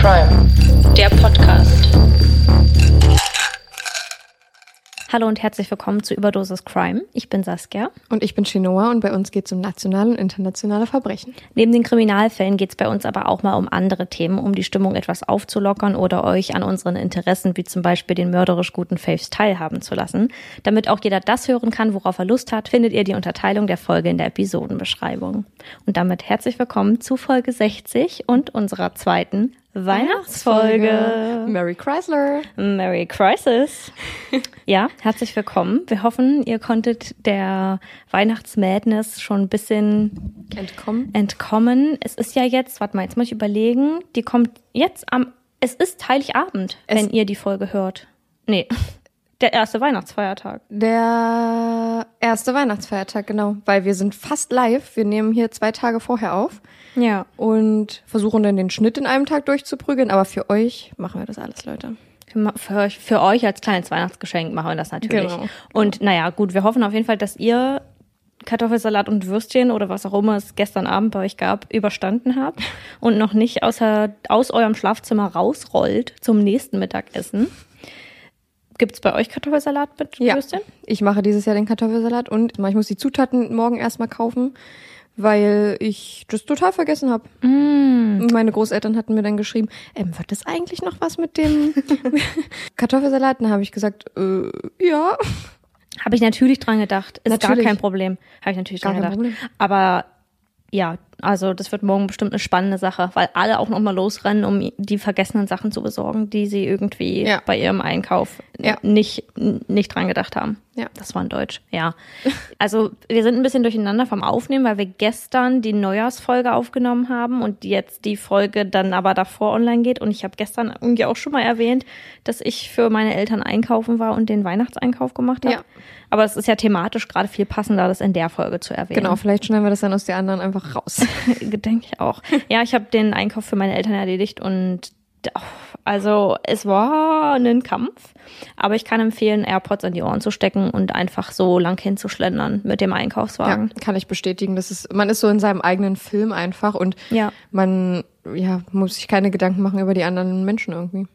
Crime, der Podcast. Hallo und herzlich willkommen zu Überdosis Crime. Ich bin Saskia. Und ich bin Chinoa und bei uns geht es um nationale und internationale Verbrechen. Neben den Kriminalfällen geht es bei uns aber auch mal um andere Themen, um die Stimmung etwas aufzulockern oder euch an unseren Interessen wie zum Beispiel den mörderisch guten Faves teilhaben zu lassen. Damit auch jeder das hören kann, worauf er Lust hat, findet ihr die Unterteilung der Folge in der Episodenbeschreibung. Und damit herzlich willkommen zu Folge 60 und unserer zweiten Weihnachtsfolge. Mary Chrysler. Merry Crisis. Ja, herzlich willkommen. Wir hoffen, ihr konntet der Weihnachtsmadness schon ein bisschen Entkommen. entkommen. Es ist ja jetzt, warte mal, jetzt muss ich überlegen, die kommt jetzt am, es ist Heiligabend, Es- wenn ihr die Folge hört. Nee, der erste Weihnachtsfeiertag. Der erste Weihnachtsfeiertag, genau. Weil wir sind fast live. Wir nehmen hier zwei Tage vorher auf Ja. und versuchen dann den Schnitt in einem Tag durchzuprügeln. Aber für euch machen wir das alles, Leute. Für, euch, für euch als kleines Weihnachtsgeschenk machen wir das natürlich. Genau. Und naja, gut, wir hoffen auf jeden Fall, dass ihr Kartoffelsalat und Würstchen oder was auch immer es gestern Abend bei euch gab, überstanden habt und noch nicht außer, aus eurem Schlafzimmer rausrollt zum nächsten Mittagessen. Gibt's bei euch Kartoffelsalat mit Ja. Würstchen? Ich mache dieses Jahr den Kartoffelsalat und ich muss die Zutaten morgen erstmal kaufen, weil ich das total vergessen habe. Mm. Meine Großeltern hatten mir dann geschrieben, ähm, wird das eigentlich noch was mit dem Kartoffelsalat? Dann habe ich gesagt, äh, ja. Habe ich natürlich dran gedacht. Ist Natürlich. gar kein Problem. Habe ich natürlich Gar dran gedacht. Problem. Aber ja, also das wird morgen bestimmt eine spannende Sache, weil alle auch nochmal losrennen, um die vergessenen Sachen zu besorgen, die sie irgendwie Ja. bei ihrem Einkauf Ja. nicht, nicht dran gedacht haben. Ja. Das war in Deutsch, ja. Also wir sind ein bisschen durcheinander vom Aufnehmen, weil wir gestern die Neujahrsfolge aufgenommen haben und jetzt die Folge dann aber davor online geht. Und ich habe gestern irgendwie auch schon mal erwähnt, dass ich für meine Eltern einkaufen war und den Weihnachtseinkauf gemacht habe. Ja. Aber es ist ja thematisch gerade viel passender, das in der Folge zu erwähnen. Genau, vielleicht schneiden wir das dann aus der anderen einfach raus. Denke ich auch. Ja, ich habe den Einkauf für meine Eltern erledigt und oh, also es war ein Kampf, aber ich kann empfehlen, AirPods in die Ohren zu stecken und einfach so lang hinzuschlendern mit dem Ja, Einkaufswagen. kann ich bestätigen. Das ist, man ist so in seinem eigenen Film einfach und Ja. man ja, muss sich keine Gedanken machen über die anderen Menschen irgendwie.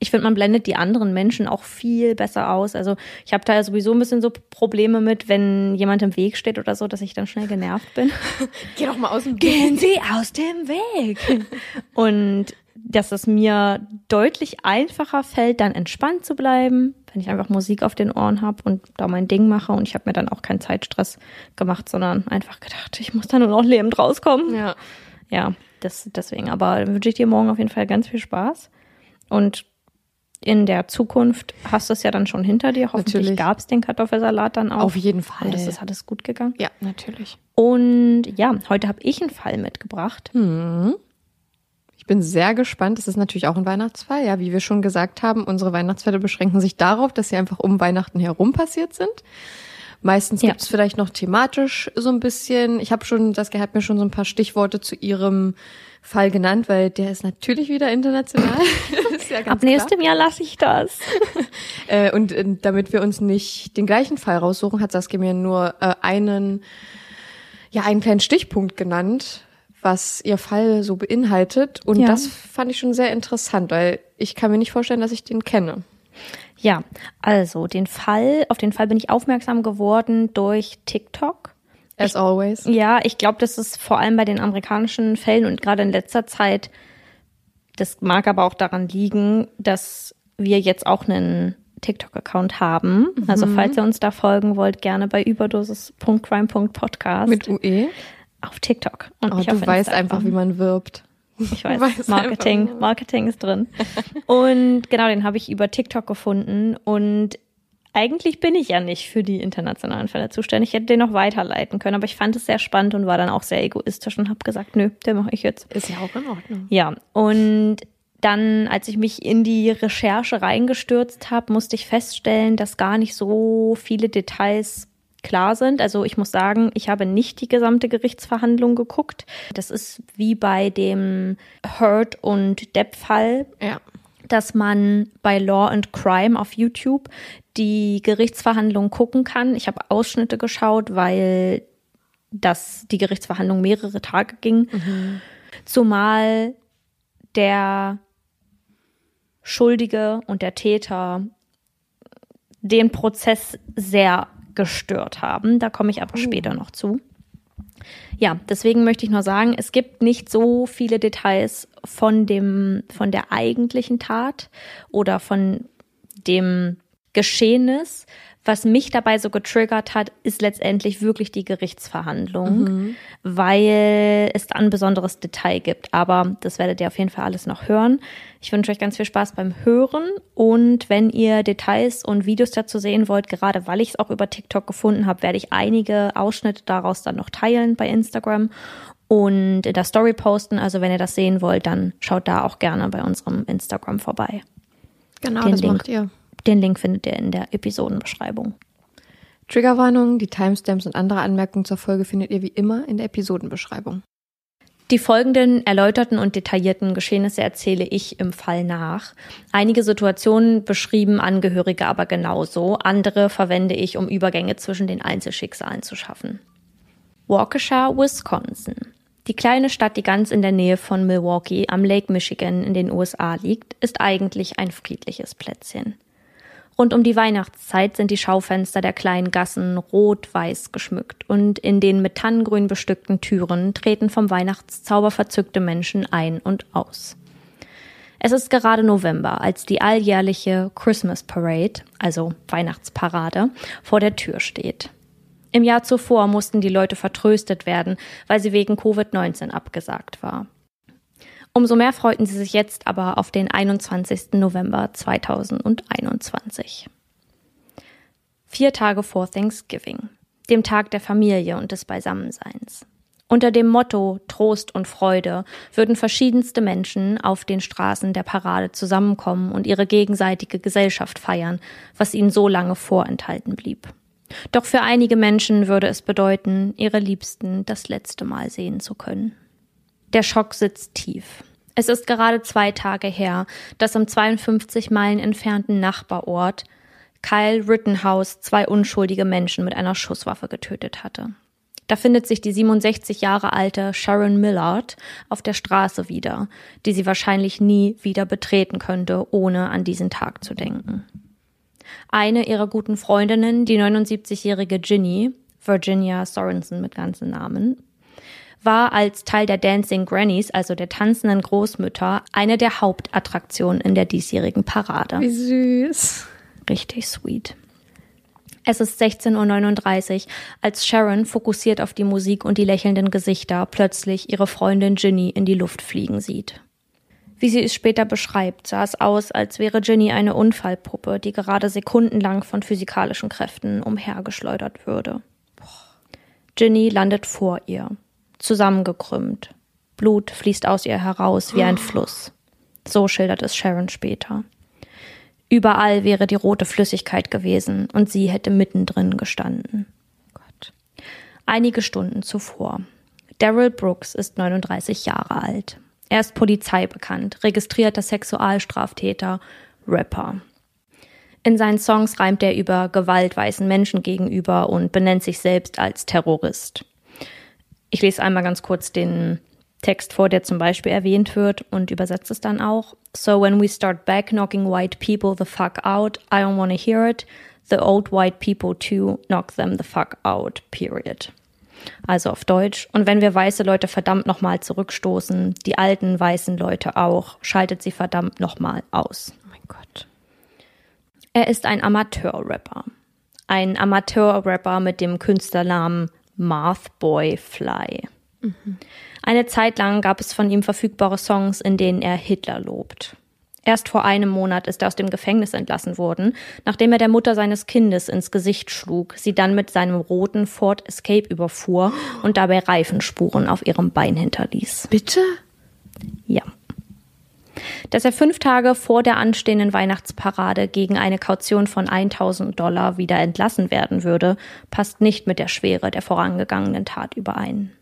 Ich finde, man blendet die anderen Menschen auch viel besser aus. Also ich habe da ja sowieso ein bisschen so Probleme mit, wenn jemand im Weg steht oder so, dass ich dann schnell genervt bin. Geh doch mal aus dem Gehen Sie aus dem Weg. Und dass es mir deutlich einfacher fällt, dann entspannt zu bleiben, wenn ich einfach Musik auf den Ohren habe und da mein Ding mache. Und ich habe mir dann auch keinen Zeitstress gemacht, sondern einfach gedacht, ich muss da nur noch lebend rauskommen. Ja. Ja, das, deswegen. Aber wünsche ich dir morgen auf jeden Fall ganz viel Spaß. Und in der Zukunft hast du es ja dann schon hinter dir. Hoffentlich gab es den Kartoffelsalat dann auch. Auf jeden Fall. Und es ist alles gut gegangen. Ja, natürlich. Und ja, heute habe ich einen Fall mitgebracht. Ich bin sehr gespannt. Es ist natürlich auch ein Weihnachtsfall. Ja, wie wir schon gesagt haben, unsere Weihnachtsfälle beschränken sich darauf, dass sie einfach um Weihnachten herum passiert sind. Meistens Ja. gibt es vielleicht noch thematisch so ein bisschen. Ich habe schon, Saskia hat mir schon so ein paar Stichworte zu ihrem Fall genannt, weil der ist natürlich wieder international. Ja Ab nächstem Jahr lasse ich das. Äh, und äh, damit wir uns nicht den gleichen Fall raussuchen, hat Saskia mir nur äh, einen, ja, einen kleinen Stichpunkt genannt, was ihr Fall so beinhaltet. Und Ja. das fand ich schon sehr interessant, weil ich kann mir nicht vorstellen, dass ich den kenne. Ja, also den Fall, auf den Fall bin ich aufmerksam geworden durch TikTok. As always. Ja, ich glaube, das ist vor allem bei den amerikanischen Fällen und gerade in letzter Zeit, das mag aber auch daran liegen, dass wir jetzt auch einen TikTok-Account haben. Also falls ihr uns da folgen wollt, gerne bei überdosis.crime.podcast Mit UE. auf TikTok und Oh, du weißt einfach, wie man wirbt. Ich weiß, Weiß Marketing. Marketing ist drin. Und genau, den habe ich über TikTok gefunden und eigentlich bin ich ja nicht für die internationalen Fälle zuständig. Ich hätte den noch weiterleiten können, aber ich fand es sehr spannend und war dann auch sehr egoistisch und habe gesagt, nö, den mache ich jetzt. Ist ja auch in Ordnung. Ja, und dann, als ich mich in die Recherche reingestürzt habe, musste ich feststellen, dass gar nicht so viele Details klar sind. Also ich muss sagen, ich habe nicht die gesamte Gerichtsverhandlung geguckt. Das ist wie bei dem Hurt und Depp-Fall, Ja. dass man bei Law and Crime auf YouTube die Gerichtsverhandlung gucken kann. Ich habe Ausschnitte geschaut, weil das die Gerichtsverhandlung mehrere Tage ging. Zumal der Schuldige und der Täter den Prozess sehr gestört haben. Da komme ich aber später noch zu. Ja, deswegen möchte ich nur sagen, es gibt nicht so viele Details von dem, von der eigentlichen Tat oder von dem Geschehnis. Was mich dabei so getriggert hat, ist letztendlich wirklich die Gerichtsverhandlung, weil es da ein besonderes Detail gibt. Aber das werdet ihr auf jeden Fall alles noch hören. Ich wünsche euch ganz viel Spaß beim Hören und wenn ihr Details und Videos dazu sehen wollt, gerade weil ich es auch über TikTok gefunden habe, werde ich einige Ausschnitte daraus dann noch teilen bei Instagram und in der Story posten. Also wenn ihr das sehen wollt, dann schaut da auch gerne bei unserem Instagram vorbei. Genau, Den das Link. macht ihr. Den Link findet ihr in der Episodenbeschreibung. Triggerwarnungen, die Timestamps und andere Anmerkungen zur Folge findet ihr wie immer in der Episodenbeschreibung. Die folgenden erläuterten und detaillierten Geschehnisse erzähle ich im Fall nach. Einige Situationen beschrieben Angehörige aber genauso, andere verwende ich, um Übergänge zwischen den Einzelschicksalen zu schaffen. Waukesha, Wisconsin. Die kleine Stadt, die ganz in der Nähe von Milwaukee am Lake Michigan in den USA liegt, ist eigentlich ein friedliches Plätzchen. Rund um die Weihnachtszeit sind die Schaufenster der kleinen Gassen rot-weiß geschmückt und in den mit Tannengrün bestückten Türen treten vom Weihnachtszauber verzückte Menschen ein und aus. Es ist gerade November, als die alljährliche Christmas Parade, also Weihnachtsparade, vor der Tür steht. Im Jahr zuvor mussten die Leute vertröstet werden, weil sie wegen Covid-19 abgesagt war. Umso mehr freuten sie sich jetzt aber auf den 21. November 2021. Vier Tage vor Thanksgiving, dem Tag der Familie und des Beisammenseins. Unter dem Motto Trost und Freude würden verschiedenste Menschen auf den Straßen der Parade zusammenkommen und ihre gegenseitige Gesellschaft feiern, was ihnen so lange vorenthalten blieb. Doch für einige Menschen würde es bedeuten, ihre Liebsten das letzte Mal sehen zu können. Der Schock sitzt tief. Es ist gerade zwei Tage her, dass im 52 Meilen entfernten Nachbarort Kyle Rittenhouse zwei unschuldige Menschen mit einer Schusswaffe getötet hatte. Da findet sich die 67 Jahre alte Sharon Millard auf der Straße wieder, die sie wahrscheinlich nie wieder betreten könnte, ohne an diesen Tag zu denken. Eine ihrer guten Freundinnen, die 79-jährige Ginny, Virginia Sorensen mit ganzen Namen, war als Teil der Dancing Grannies, also der tanzenden Großmütter, eine der Hauptattraktionen in der diesjährigen Parade. Wie süß. Richtig sweet. Es ist 16.39 Uhr, als Sharon, fokussiert auf die Musik und die lächelnden Gesichter, plötzlich ihre Freundin Ginny in die Luft fliegen sieht. Wie sie es später beschreibt, sah es aus, als wäre Ginny eine Unfallpuppe, die gerade sekundenlang von physikalischen Kräften umhergeschleudert würde. Ginny landet vor ihr, zusammengekrümmt. Blut fließt aus ihr heraus wie ein Fluss. So schildert es Sharon später. Überall wäre die rote Flüssigkeit gewesen und sie hätte mittendrin gestanden. Gott. Einige Stunden zuvor. Daryl Brooks ist 39 Jahre alt. Er ist polizeibekannt, registrierter Sexualstraftäter, Rapper. In seinen Songs reimt er über Gewalt weißen Menschen gegenüber und benennt sich selbst als Terrorist. Ich lese einmal ganz kurz den Text vor, der zum Beispiel erwähnt wird und übersetze es dann auch. So when we start back knocking white people the fuck out, I don't wanna hear it. The old white people too, knock them the fuck out, period. Also auf Deutsch. Und wenn wir weiße Leute verdammt nochmal zurückstoßen, die alten weißen Leute auch, schaltet sie verdammt nochmal aus. Oh mein Gott. Er ist ein Amateur-Rapper. Ein Amateur-Rapper mit dem Künstlernamen Marth Boy Fly. Eine Zeit lang gab es von ihm verfügbare Songs, in denen er Hitler lobt. Erst vor einem Monat ist er aus dem Gefängnis entlassen worden, nachdem er der Mutter seines Kindes ins Gesicht schlug, sie dann mit seinem roten Ford Escape überfuhr und dabei Reifenspuren auf ihrem Bein hinterließ. Bitte? Ja. Dass er fünf Tage vor der anstehenden Weihnachtsparade gegen eine Kaution von 1000 Dollar wieder entlassen werden würde, passt nicht mit der Schwere der vorangegangenen Tat überein.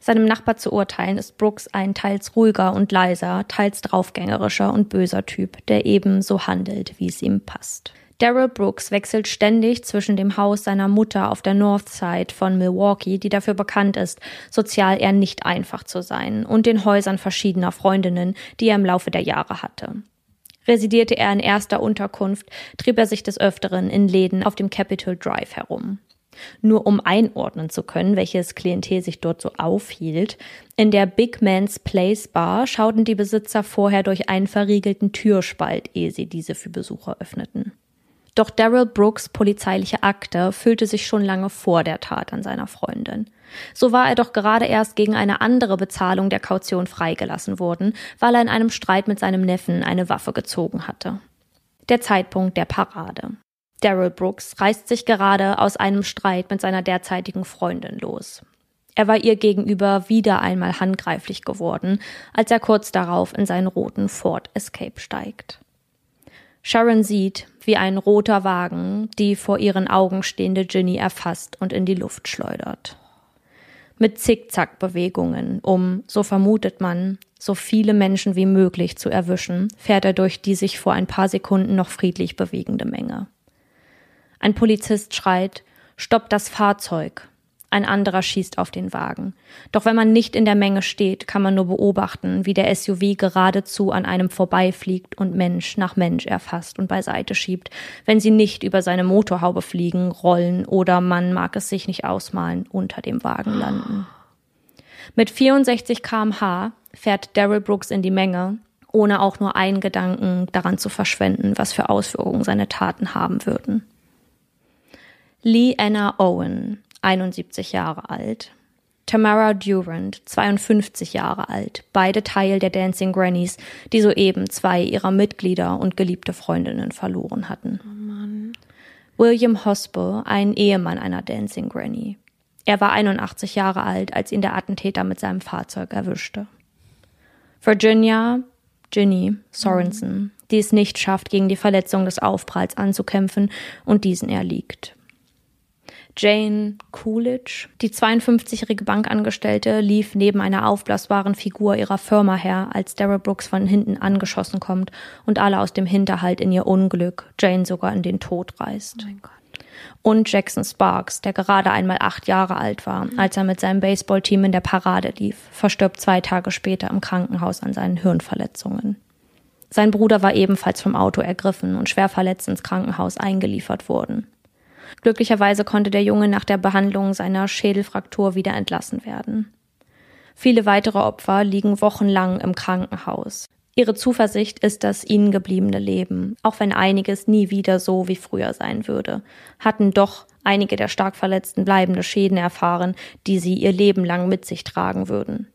Seinem Nachbar zu urteilen ist Brooks ein teils ruhiger und leiser, teils draufgängerischer und böser Typ, der ebenso handelt, wie es ihm passt. Daryl Brooks wechselt ständig zwischen dem Haus seiner Mutter auf der North Side von Milwaukee, die dafür bekannt ist, sozial eher nicht einfach zu sein, und den Häusern verschiedener Freundinnen, die er im Laufe der Jahre hatte. Residierte er in erster Unterkunft, trieb er sich des Öfteren in Läden auf dem Capitol Drive herum. Nur um einordnen zu können, welches Klientel sich dort so aufhielt, in der Big Man's Place Bar schauten die Besitzer vorher durch einen verriegelten Türspalt, ehe sie diese für Besucher öffneten. Doch Daryl Brooks polizeiliche Akte füllte sich schon lange vor der Tat an seiner Freundin. So war er doch gerade erst gegen eine andere Bezahlung der Kaution freigelassen worden, weil er in einem Streit mit seinem Neffen eine Waffe gezogen hatte. Der Zeitpunkt der Parade. Daryl Brooks reißt sich gerade aus einem Streit mit seiner derzeitigen Freundin los. Er war ihr gegenüber wieder einmal handgreiflich geworden, als er kurz darauf in seinen roten Ford Escape steigt. Sharon sieht, wie ein roter Wagen die vor ihren Augen stehende Ginny erfasst und in die Luft schleudert. Mit Zickzackbewegungen, um, so vermutet man, so viele Menschen wie möglich zu erwischen, fährt er durch die sich vor ein paar Sekunden noch friedlich bewegende Menge. Ein Polizist schreit, Stopp das Fahrzeug, ein anderer schießt auf den Wagen. Doch wenn man nicht in der Menge steht, kann man nur beobachten, wie der SUV geradezu an einem vorbeifliegt und Mensch nach Mensch erfasst und beiseite schiebt, wenn sie nicht über seine Motorhaube fliegen, rollen oder man mag es sich nicht ausmalen, unter dem Wagen landen. Mit 64 kmh fährt Daryl Brooks in die Menge, ohne auch nur einen Gedanken daran zu verschwenden, was für Auswirkungen seine Taten haben würden. Lee Anna Owen 71 Jahre alt. Tamara Durant, 52 Jahre alt, beide Teil der Dancing Grannies, die soeben zwei ihrer Mitglieder und geliebte Freundinnen verloren hatten. Oh William Hospo, ein Ehemann einer Dancing Granny. Er war 81 Jahre alt, als ihn der Attentäter mit seinem Fahrzeug erwischte. Virginia Ginny Sorensen, die es nicht schafft, gegen die Verletzung des Aufpralls anzukämpfen und diesen erliegt. Jane Coolidge, die 52-jährige Bankangestellte, lief neben einer aufblasbaren Figur ihrer Firma her, als Darrell Brooks von hinten angeschossen kommt und alle aus dem Hinterhalt in ihr Unglück, Jane sogar in den Tod reißt. Oh und Jackson Sparks, der gerade einmal acht Jahre alt war, als er mit seinem Baseballteam in der Parade lief, verstirbt zwei Tage später im Krankenhaus an seinen Hirnverletzungen. Sein Bruder war ebenfalls vom Auto ergriffen und schwer verletzt ins Krankenhaus eingeliefert worden. Glücklicherweise konnte der Junge nach der Behandlung seiner Schädelfraktur wieder entlassen werden. Viele weitere Opfer liegen wochenlang im Krankenhaus. Ihre Zuversicht ist das ihnen gebliebene Leben, auch wenn einiges nie wieder so wie früher sein würde, hatten doch einige der stark Verletzten bleibende Schäden erfahren, die sie ihr Leben lang mit sich tragen würden.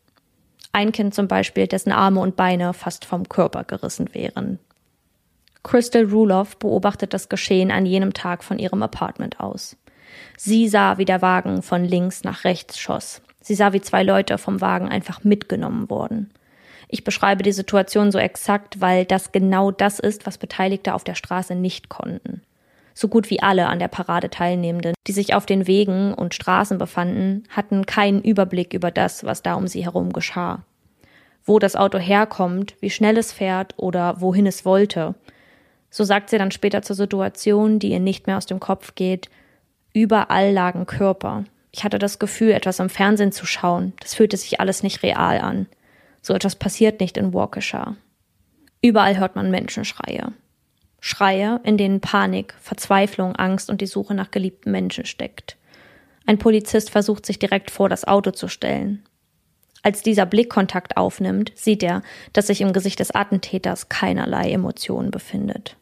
Ein Kind zum Beispiel, dessen Arme und Beine fast vom Körper gerissen wären. Crystal Ruloff beobachtet das Geschehen an jenem Tag von ihrem Apartment aus. Sie sah, wie der Wagen von links nach rechts schoss. Sie sah, wie zwei Leute vom Wagen einfach mitgenommen wurden. Ich beschreibe die Situation so exakt, weil das genau das ist, was Beteiligte auf der Straße nicht konnten. So gut wie alle an der Parade Teilnehmenden, die sich auf den Wegen und Straßen befanden, hatten keinen Überblick über das, was da um sie herum geschah. Wo das Auto herkommt, wie schnell es fährt oder wohin es wollte, so sagt sie dann später zur Situation, die ihr nicht mehr aus dem Kopf geht, überall lagen Körper. Ich hatte das Gefühl, etwas am Fernsehen zu schauen. Das fühlte sich alles nicht real an. So etwas passiert nicht in Waukesha. Überall hört man Menschenschreie. Schreie, in denen Panik, Verzweiflung, Angst und die Suche nach geliebten Menschen steckt. Ein Polizist versucht sich direkt vor das Auto zu stellen. Als dieser Blickkontakt aufnimmt, sieht er, dass sich im Gesicht des Attentäters keinerlei Emotionen befindet.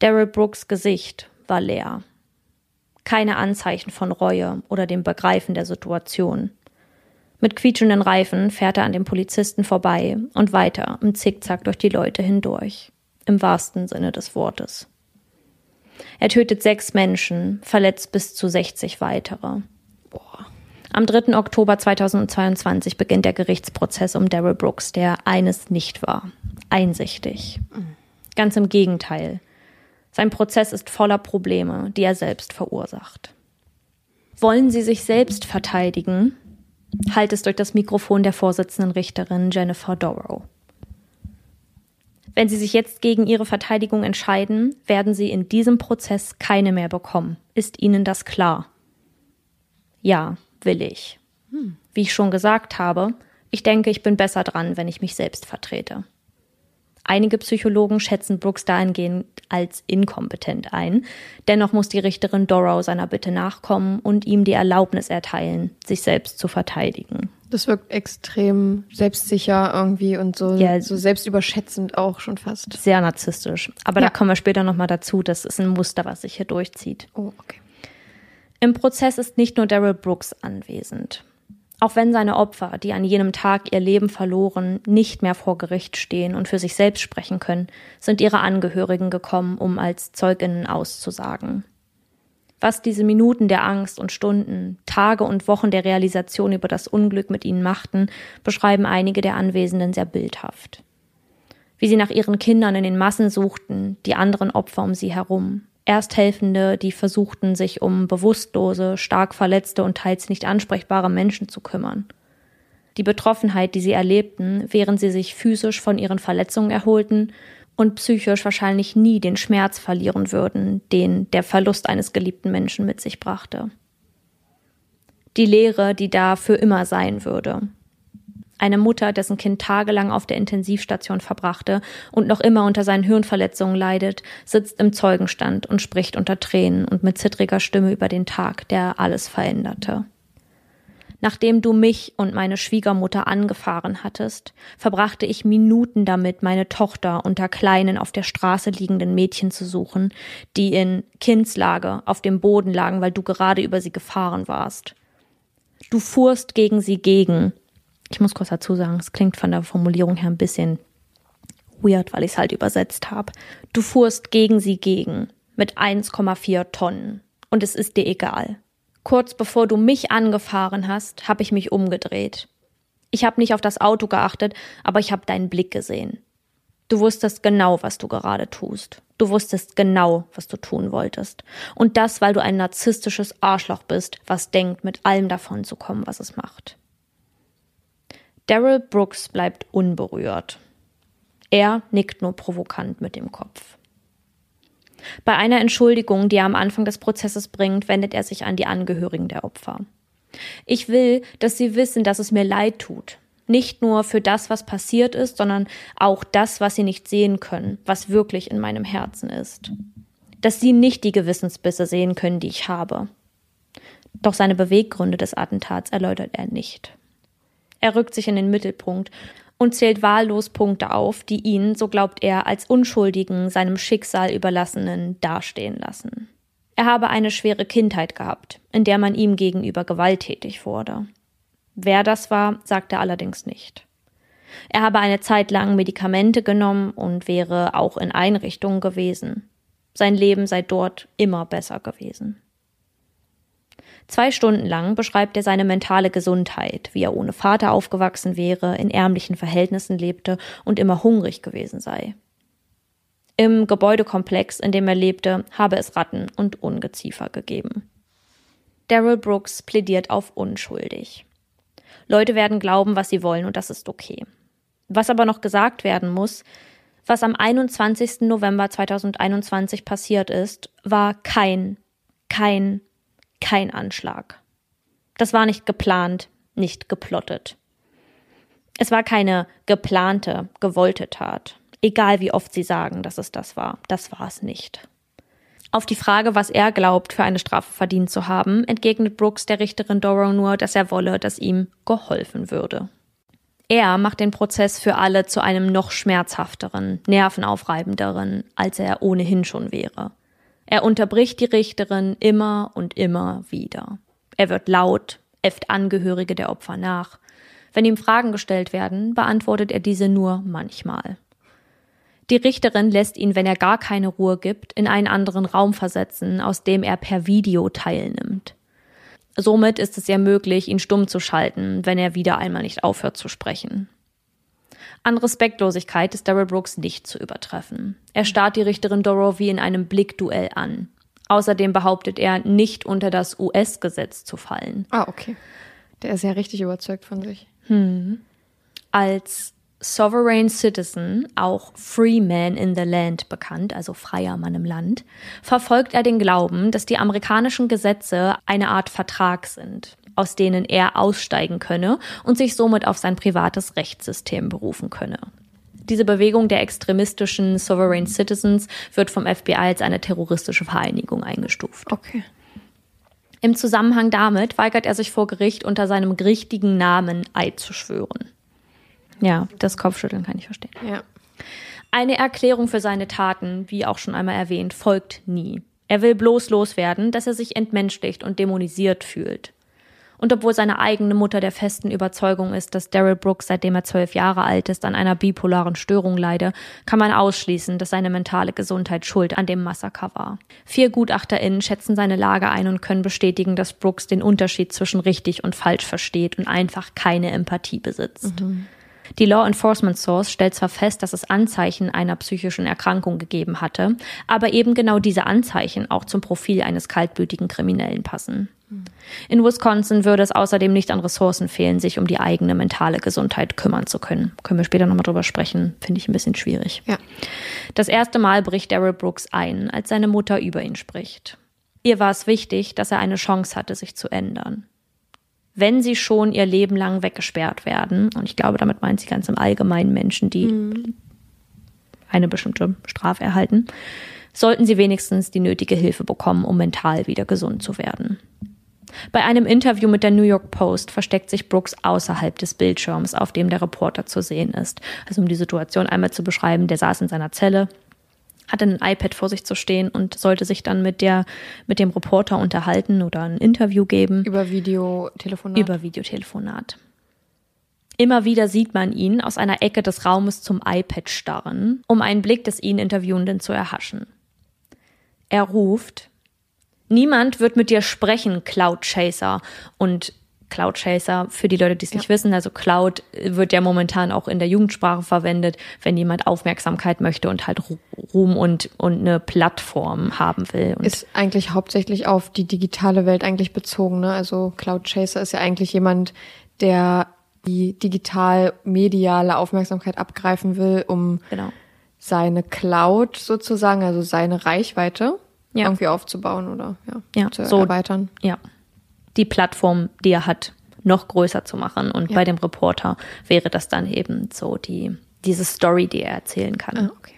Daryl Brooks Gesicht war leer. Keine Anzeichen von Reue oder dem Begreifen der Situation. Mit quietschenden Reifen fährt er an dem Polizisten vorbei und weiter im Zickzack durch die Leute hindurch. Im wahrsten Sinne des Wortes. Er tötet sechs Menschen, verletzt bis zu 60 weitere. Boah. Am 3. Oktober 2022 beginnt der Gerichtsprozess um Daryl Brooks, der eines nicht war. Einsichtig. Ganz im Gegenteil. Sein Prozess ist voller Probleme, die er selbst verursacht. Wollen Sie sich selbst verteidigen? Halt es durch das Mikrofon der Vorsitzenden Richterin Jennifer Dorrow. Wenn Sie sich jetzt gegen Ihre Verteidigung entscheiden, werden Sie in diesem Prozess keine mehr bekommen. Ist Ihnen das klar? Ja, will ich. Wie ich schon gesagt habe, ich denke, ich bin besser dran, wenn ich mich selbst vertrete. Einige Psychologen schätzen Brooks dahingehend als inkompetent ein. Dennoch muss die Richterin Dorrow seiner Bitte nachkommen und ihm die Erlaubnis erteilen, sich selbst zu verteidigen. Das wirkt extrem selbstsicher irgendwie und so, Ja. so selbstüberschätzend auch schon fast. Sehr narzisstisch. Aber Ja. da kommen wir später nochmal dazu. Das ist ein Muster, was sich hier durchzieht. Oh, okay. Im Prozess ist nicht nur Daryl Brooks anwesend. Auch wenn seine Opfer, die an jenem Tag ihr Leben verloren, nicht mehr vor Gericht stehen und für sich selbst sprechen können, sind ihre Angehörigen gekommen, um als Zeuginnen auszusagen. Was diese Minuten der Angst und Stunden, Tage und Wochen der Realisation über das Unglück mit ihnen machten, beschreiben einige der Anwesenden sehr bildhaft. Wie sie nach ihren Kindern in den Massen suchten, die anderen Opfer um sie herum, Ersthelfende, die versuchten, sich um bewusstlose, stark verletzte und teils nicht ansprechbare Menschen zu kümmern. Die Betroffenheit, die sie erlebten, während sie sich physisch von ihren Verletzungen erholten und psychisch wahrscheinlich nie den Schmerz verlieren würden, den der Verlust eines geliebten Menschen mit sich brachte. Die Leere, die da für immer sein würde, eine Mutter, dessen Kind tagelang auf der Intensivstation verbrachte und noch immer unter seinen Hirnverletzungen leidet, sitzt im Zeugenstand und spricht unter Tränen und mit zittriger Stimme über den Tag, der alles veränderte. Nachdem du mich und meine Schwiegermutter angefahren hattest, verbrachte ich Minuten damit, meine Tochter unter kleinen auf der Straße liegenden Mädchen zu suchen, die in Kindslage auf dem Boden lagen, weil du gerade über sie gefahren warst. Du fuhrst gegen sie gegen, ich muss kurz dazu sagen, es klingt von der Formulierung her ein bisschen weird, weil ich es halt übersetzt habe. Du fuhrst gegen sie gegen mit 1,4 Tonnen und es ist dir egal. Kurz bevor du mich angefahren hast, habe ich mich umgedreht. Ich habe nicht auf das Auto geachtet, aber ich habe deinen Blick gesehen. Du wusstest genau, was du gerade tust. Du wusstest genau, was du tun wolltest. Und das, weil du ein narzisstisches Arschloch bist, was denkt, mit allem davon zu kommen, was es macht. Daryl Brooks bleibt unberührt. Er nickt nur provokant mit dem Kopf. Bei einer Entschuldigung, die er am Anfang des Prozesses bringt, wendet er sich an die Angehörigen der Opfer. Ich will, dass sie wissen, dass es mir leid tut. Nicht nur für das, was passiert ist, sondern auch das, was sie nicht sehen können, was wirklich in meinem Herzen ist. Dass sie nicht die Gewissensbisse sehen können, die ich habe. Doch seine Beweggründe des Attentats erläutert er nicht. Er rückt sich in den Mittelpunkt und zählt wahllos Punkte auf, die ihn, so glaubt er, als Unschuldigen seinem Schicksal überlassenen dastehen lassen. Er habe eine schwere Kindheit gehabt, in der man ihm gegenüber gewalttätig wurde. Wer das war, sagt er allerdings nicht. Er habe eine Zeit lang Medikamente genommen und wäre auch in Einrichtungen gewesen. Sein Leben sei dort immer besser gewesen. Zwei Stunden lang beschreibt er seine mentale Gesundheit, wie er ohne Vater aufgewachsen wäre, in ärmlichen Verhältnissen lebte und immer hungrig gewesen sei. Im Gebäudekomplex, in dem er lebte, habe es Ratten und Ungeziefer gegeben. Daryl Brooks plädiert auf unschuldig. Leute werden glauben, was sie wollen, und das ist okay. Was aber noch gesagt werden muss, was am 21. November 2021 passiert ist, war kein, kein, kein Anschlag. Das war nicht geplant, nicht geplottet. Es war keine geplante, gewollte Tat. Egal wie oft sie sagen, dass es das war, das war es nicht. Auf die Frage, was er glaubt, für eine Strafe verdient zu haben, entgegnet Brooks der Richterin Doro nur, dass er wolle, dass ihm geholfen würde. Er macht den Prozess für alle zu einem noch schmerzhafteren, nervenaufreibenderen, als er ohnehin schon wäre. Er unterbricht die Richterin immer und immer wieder. Er wird laut, äfft Angehörige der Opfer nach, Wenn ihm Fragen gestellt werden, beantwortet er diese nur manchmal. Die Richterin lässt ihn, wenn er gar keine Ruhe gibt, in einen anderen Raum versetzen, aus dem er per Video teilnimmt. Somit ist es ihr möglich, ihn stumm zu schalten, wenn er wieder einmal nicht aufhört zu sprechen. An Respektlosigkeit ist Daryl Brooks nicht zu übertreffen. Er starrt die Richterin Doro wie in einem Blickduell an. Außerdem behauptet er, nicht unter das US-Gesetz zu fallen. Ah, okay. Der ist ja richtig überzeugt von sich. Als Sovereign Citizen, auch Free Man in the Land bekannt, also freier Mann im Land, verfolgt er den Glauben, dass die amerikanischen Gesetze eine Art Vertrag sind, aus denen er aussteigen könne und sich somit auf sein privates Rechtssystem berufen könne. Diese Bewegung der extremistischen Sovereign Citizens wird vom FBI als eine terroristische Vereinigung eingestuft. Okay. Im Zusammenhang damit weigert er sich vor Gericht unter seinem richtigen Namen Eid zu schwören. Ja, das Kopfschütteln kann ich verstehen. Ja. Eine Erklärung für seine Taten, wie auch schon einmal erwähnt, folgt nie. Er will bloß loswerden, dass er sich entmenschlicht und dämonisiert fühlt. Und obwohl seine eigene Mutter der festen Überzeugung ist, dass Daryl Brooks, seitdem er zwölf Jahre alt ist, an einer bipolaren Störung leide, kann man ausschließen, dass seine mentale Gesundheit schuld an dem Massaker war. Vier GutachterInnen schätzen seine Lage ein und können bestätigen, dass Brooks den Unterschied zwischen richtig und falsch versteht und einfach keine Empathie besitzt. Die Law Enforcement Source stellt zwar fest, dass es Anzeichen einer psychischen Erkrankung gegeben hatte, aber eben genau diese Anzeichen auch zum Profil eines kaltblütigen Kriminellen passen. In Wisconsin würde es außerdem nicht an Ressourcen fehlen, sich um die eigene mentale Gesundheit kümmern zu können. Können wir später nochmal drüber sprechen, finde ich ein bisschen schwierig. Ja. Das erste Mal bricht Daryl Brooks ein, als seine Mutter über ihn spricht. Ihr war es wichtig, dass er eine Chance hatte, sich zu ändern wenn sie schon ihr Leben lang weggesperrt werden, und ich glaube, damit meint sie ganz im Allgemeinen Menschen, die eine bestimmte Strafe erhalten, sollten sie wenigstens die nötige Hilfe bekommen, um mental wieder gesund zu werden. Bei einem Interview mit der New York Post versteckt sich Brooks außerhalb des Bildschirms, auf dem der Reporter zu sehen ist. Also um die Situation einmal zu beschreiben, der saß in seiner Zelle, hatte ein iPad vor sich zu stehen und sollte sich dann mit der, mit dem Reporter unterhalten oder ein Interview geben Über Videotelefonat. über Videotelefonat. Immer wieder sieht man ihn aus einer Ecke des Raumes zum iPad starren, um einen Blick des ihn Interviewenden zu erhaschen. Er ruft, Niemand wird mit dir sprechen, Cloud Chaser. Und Cloud Chaser, für die Leute, die es nicht wissen, also Cloud wird ja momentan auch in der Jugendsprache verwendet, wenn jemand Aufmerksamkeit möchte und halt Ru- Ruhm und, und eine Plattform haben will. Und ist eigentlich hauptsächlich auf die digitale Welt eigentlich bezogen. Ne? Also Cloud Chaser ist ja eigentlich jemand, der die digital-mediale Aufmerksamkeit abgreifen will, um genau. seine Cloud sozusagen, also seine Reichweite Ja. irgendwie aufzubauen oder ja, Ja, zu so- erweitern. ja, die Plattform, die er hat, noch größer zu machen. Und Ja. bei dem Reporter wäre das dann eben so die, diese Story, die er erzählen kann. Ah, okay.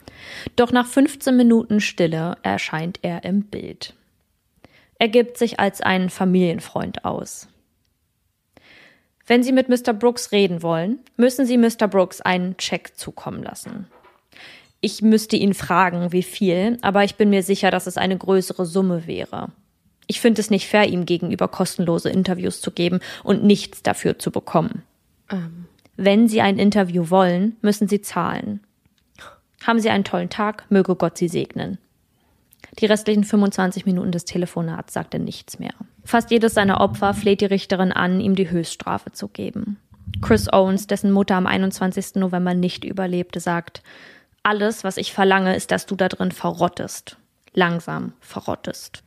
Doch nach 15 Minuten Stille erscheint er im Bild. Er gibt sich als einen Familienfreund aus. Wenn Sie mit Mr. Brooks reden wollen, müssen Sie Mr. Brooks einen Check zukommen lassen. Ich müsste ihn fragen, wie viel, aber ich bin mir sicher, dass es eine größere Summe wäre. Ich finde es nicht fair, ihm gegenüber kostenlose Interviews zu geben und nichts dafür zu bekommen. Wenn Sie ein Interview wollen, müssen Sie zahlen. Haben Sie einen tollen Tag, möge Gott Sie segnen. Die restlichen 25 Minuten des Telefonats sagte nichts mehr. Fast jedes seiner Opfer fleht die Richterin an, ihm die Höchststrafe zu geben. Chris Owens, dessen Mutter am 21. November nicht überlebte, sagt, alles, was ich verlange, ist, dass du da drin verrottest. Langsam verrottest.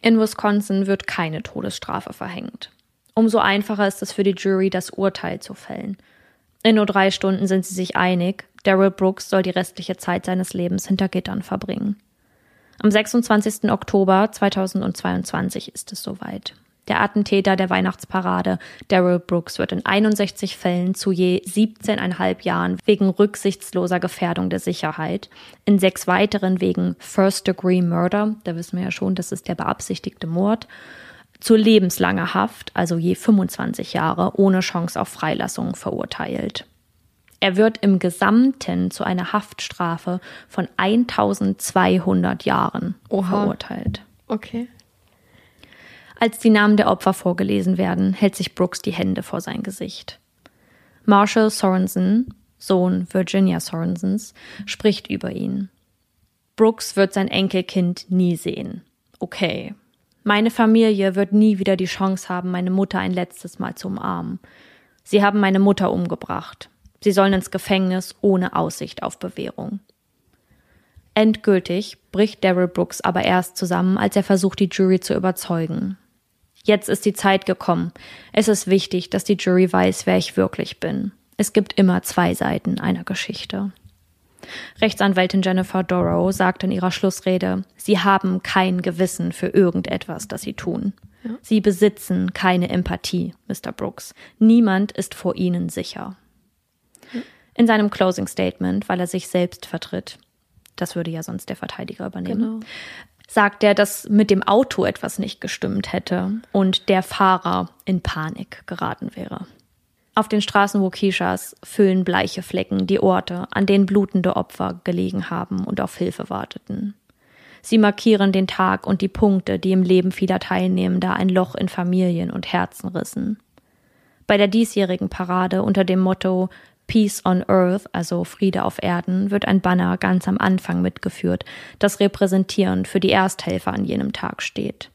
In Wisconsin wird keine Todesstrafe verhängt. Umso einfacher ist es für die Jury, das Urteil zu fällen. In nur drei Stunden sind sie sich einig, Daryl Brooks soll die restliche Zeit seines Lebens hinter Gittern verbringen. Am 26. Oktober 2022 ist es soweit. Der Attentäter der Weihnachtsparade, Daryl Brooks, wird in 61 Fällen zu je 17,5 Jahren wegen rücksichtsloser Gefährdung der Sicherheit, in sechs weiteren wegen First-Degree Murder, da wissen wir ja schon, das ist der beabsichtigte Mord, zu lebenslanger Haft, also je 25 Jahre, ohne Chance auf Freilassung verurteilt. Er wird im Gesamten zu einer Haftstrafe von 1200 Jahren Oha. verurteilt. Okay. Als die Namen der Opfer vorgelesen werden, hält sich Brooks die Hände vor sein Gesicht. Marshall Sorensen, Sohn Virginia Sorensens, spricht über ihn. Brooks wird sein Enkelkind nie sehen. Okay. Meine Familie wird nie wieder die Chance haben, meine Mutter ein letztes Mal zu umarmen. Sie haben meine Mutter umgebracht. Sie sollen ins Gefängnis ohne Aussicht auf Bewährung. Endgültig bricht Daryl Brooks aber erst zusammen, als er versucht, die Jury zu überzeugen. Jetzt ist die Zeit gekommen. Es ist wichtig, dass die Jury weiß, wer ich wirklich bin. Es gibt immer zwei Seiten einer Geschichte. Rechtsanwältin Jennifer Dorrow sagt in ihrer Schlussrede, Sie haben kein Gewissen für irgendetwas, das Sie tun. Ja. Sie besitzen keine Empathie, Mr. Brooks. Niemand ist vor Ihnen sicher. In seinem Closing Statement, weil er sich selbst vertritt, das würde ja sonst der Verteidiger übernehmen, genau. Sagt er, dass mit dem Auto etwas nicht gestimmt hätte und der Fahrer in Panik geraten wäre. Auf den Straßen Wokishas füllen bleiche Flecken die Orte, an denen blutende Opfer gelegen haben und auf Hilfe warteten. Sie markieren den Tag und die Punkte, die im Leben vieler Teilnehmender ein Loch in Familien und Herzen rissen. Bei der diesjährigen Parade unter dem Motto Peace on Earth, also Friede auf Erden, wird ein Banner ganz am Anfang mitgeführt, das repräsentierend für die Ersthelfer an jenem Tag steht.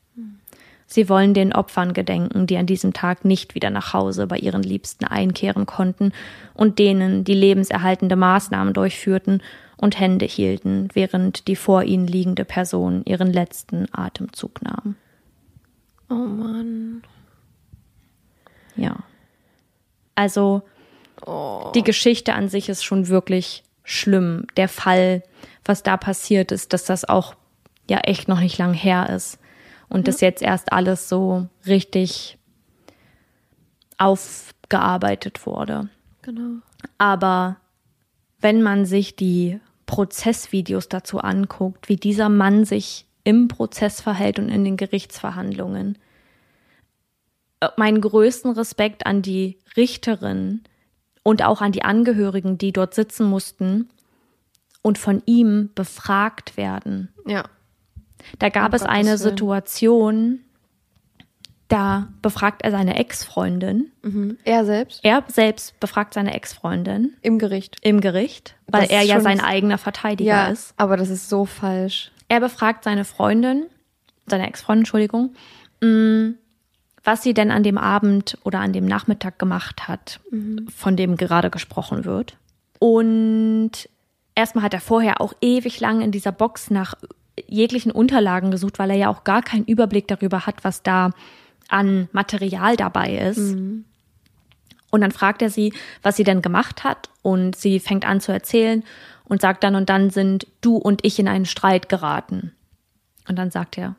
Sie wollen den Opfern gedenken, die an diesem Tag nicht wieder nach Hause bei ihren Liebsten einkehren konnten und denen, die lebenserhaltende Maßnahmen durchführten und Hände hielten, während die vor ihnen liegende Person ihren letzten Atemzug nahm. Oh Mann. Ja. Also, Oh. Die Geschichte an sich ist schon wirklich schlimm. Der Fall, was da passiert ist, dass das auch ja echt noch nicht lang her ist und ja. das jetzt erst alles so richtig aufgearbeitet wurde. Genau. Aber wenn man sich die Prozessvideos dazu anguckt, wie dieser Mann sich im Prozess verhält und in den Gerichtsverhandlungen, äh, meinen größten Respekt an die Richterin, und auch an die Angehörigen, die dort sitzen mussten und von ihm befragt werden. Ja. Da gab um es Gottes eine. Situation, da befragt er seine Ex-Freundin. Mhm. Er selbst? Er selbst befragt seine Ex-Freundin. Im Gericht. Im Gericht, weil das er ja sein eigener Verteidiger ja, ist. Aber das ist so falsch. Er befragt seine Freundin, seine Ex-Freundin, Entschuldigung, mm, was sie denn an dem Abend oder an dem Nachmittag gemacht hat, mhm. von dem gerade gesprochen wird. Und erstmal hat er vorher auch ewig lang in dieser Box nach jeglichen Unterlagen gesucht, weil er ja auch gar keinen Überblick darüber hat, was da an Material dabei ist. Mhm. Und dann fragt er sie, was sie denn gemacht hat. Und sie fängt an zu erzählen und sagt dann, und dann sind du und ich in einen Streit geraten. Und dann sagt er,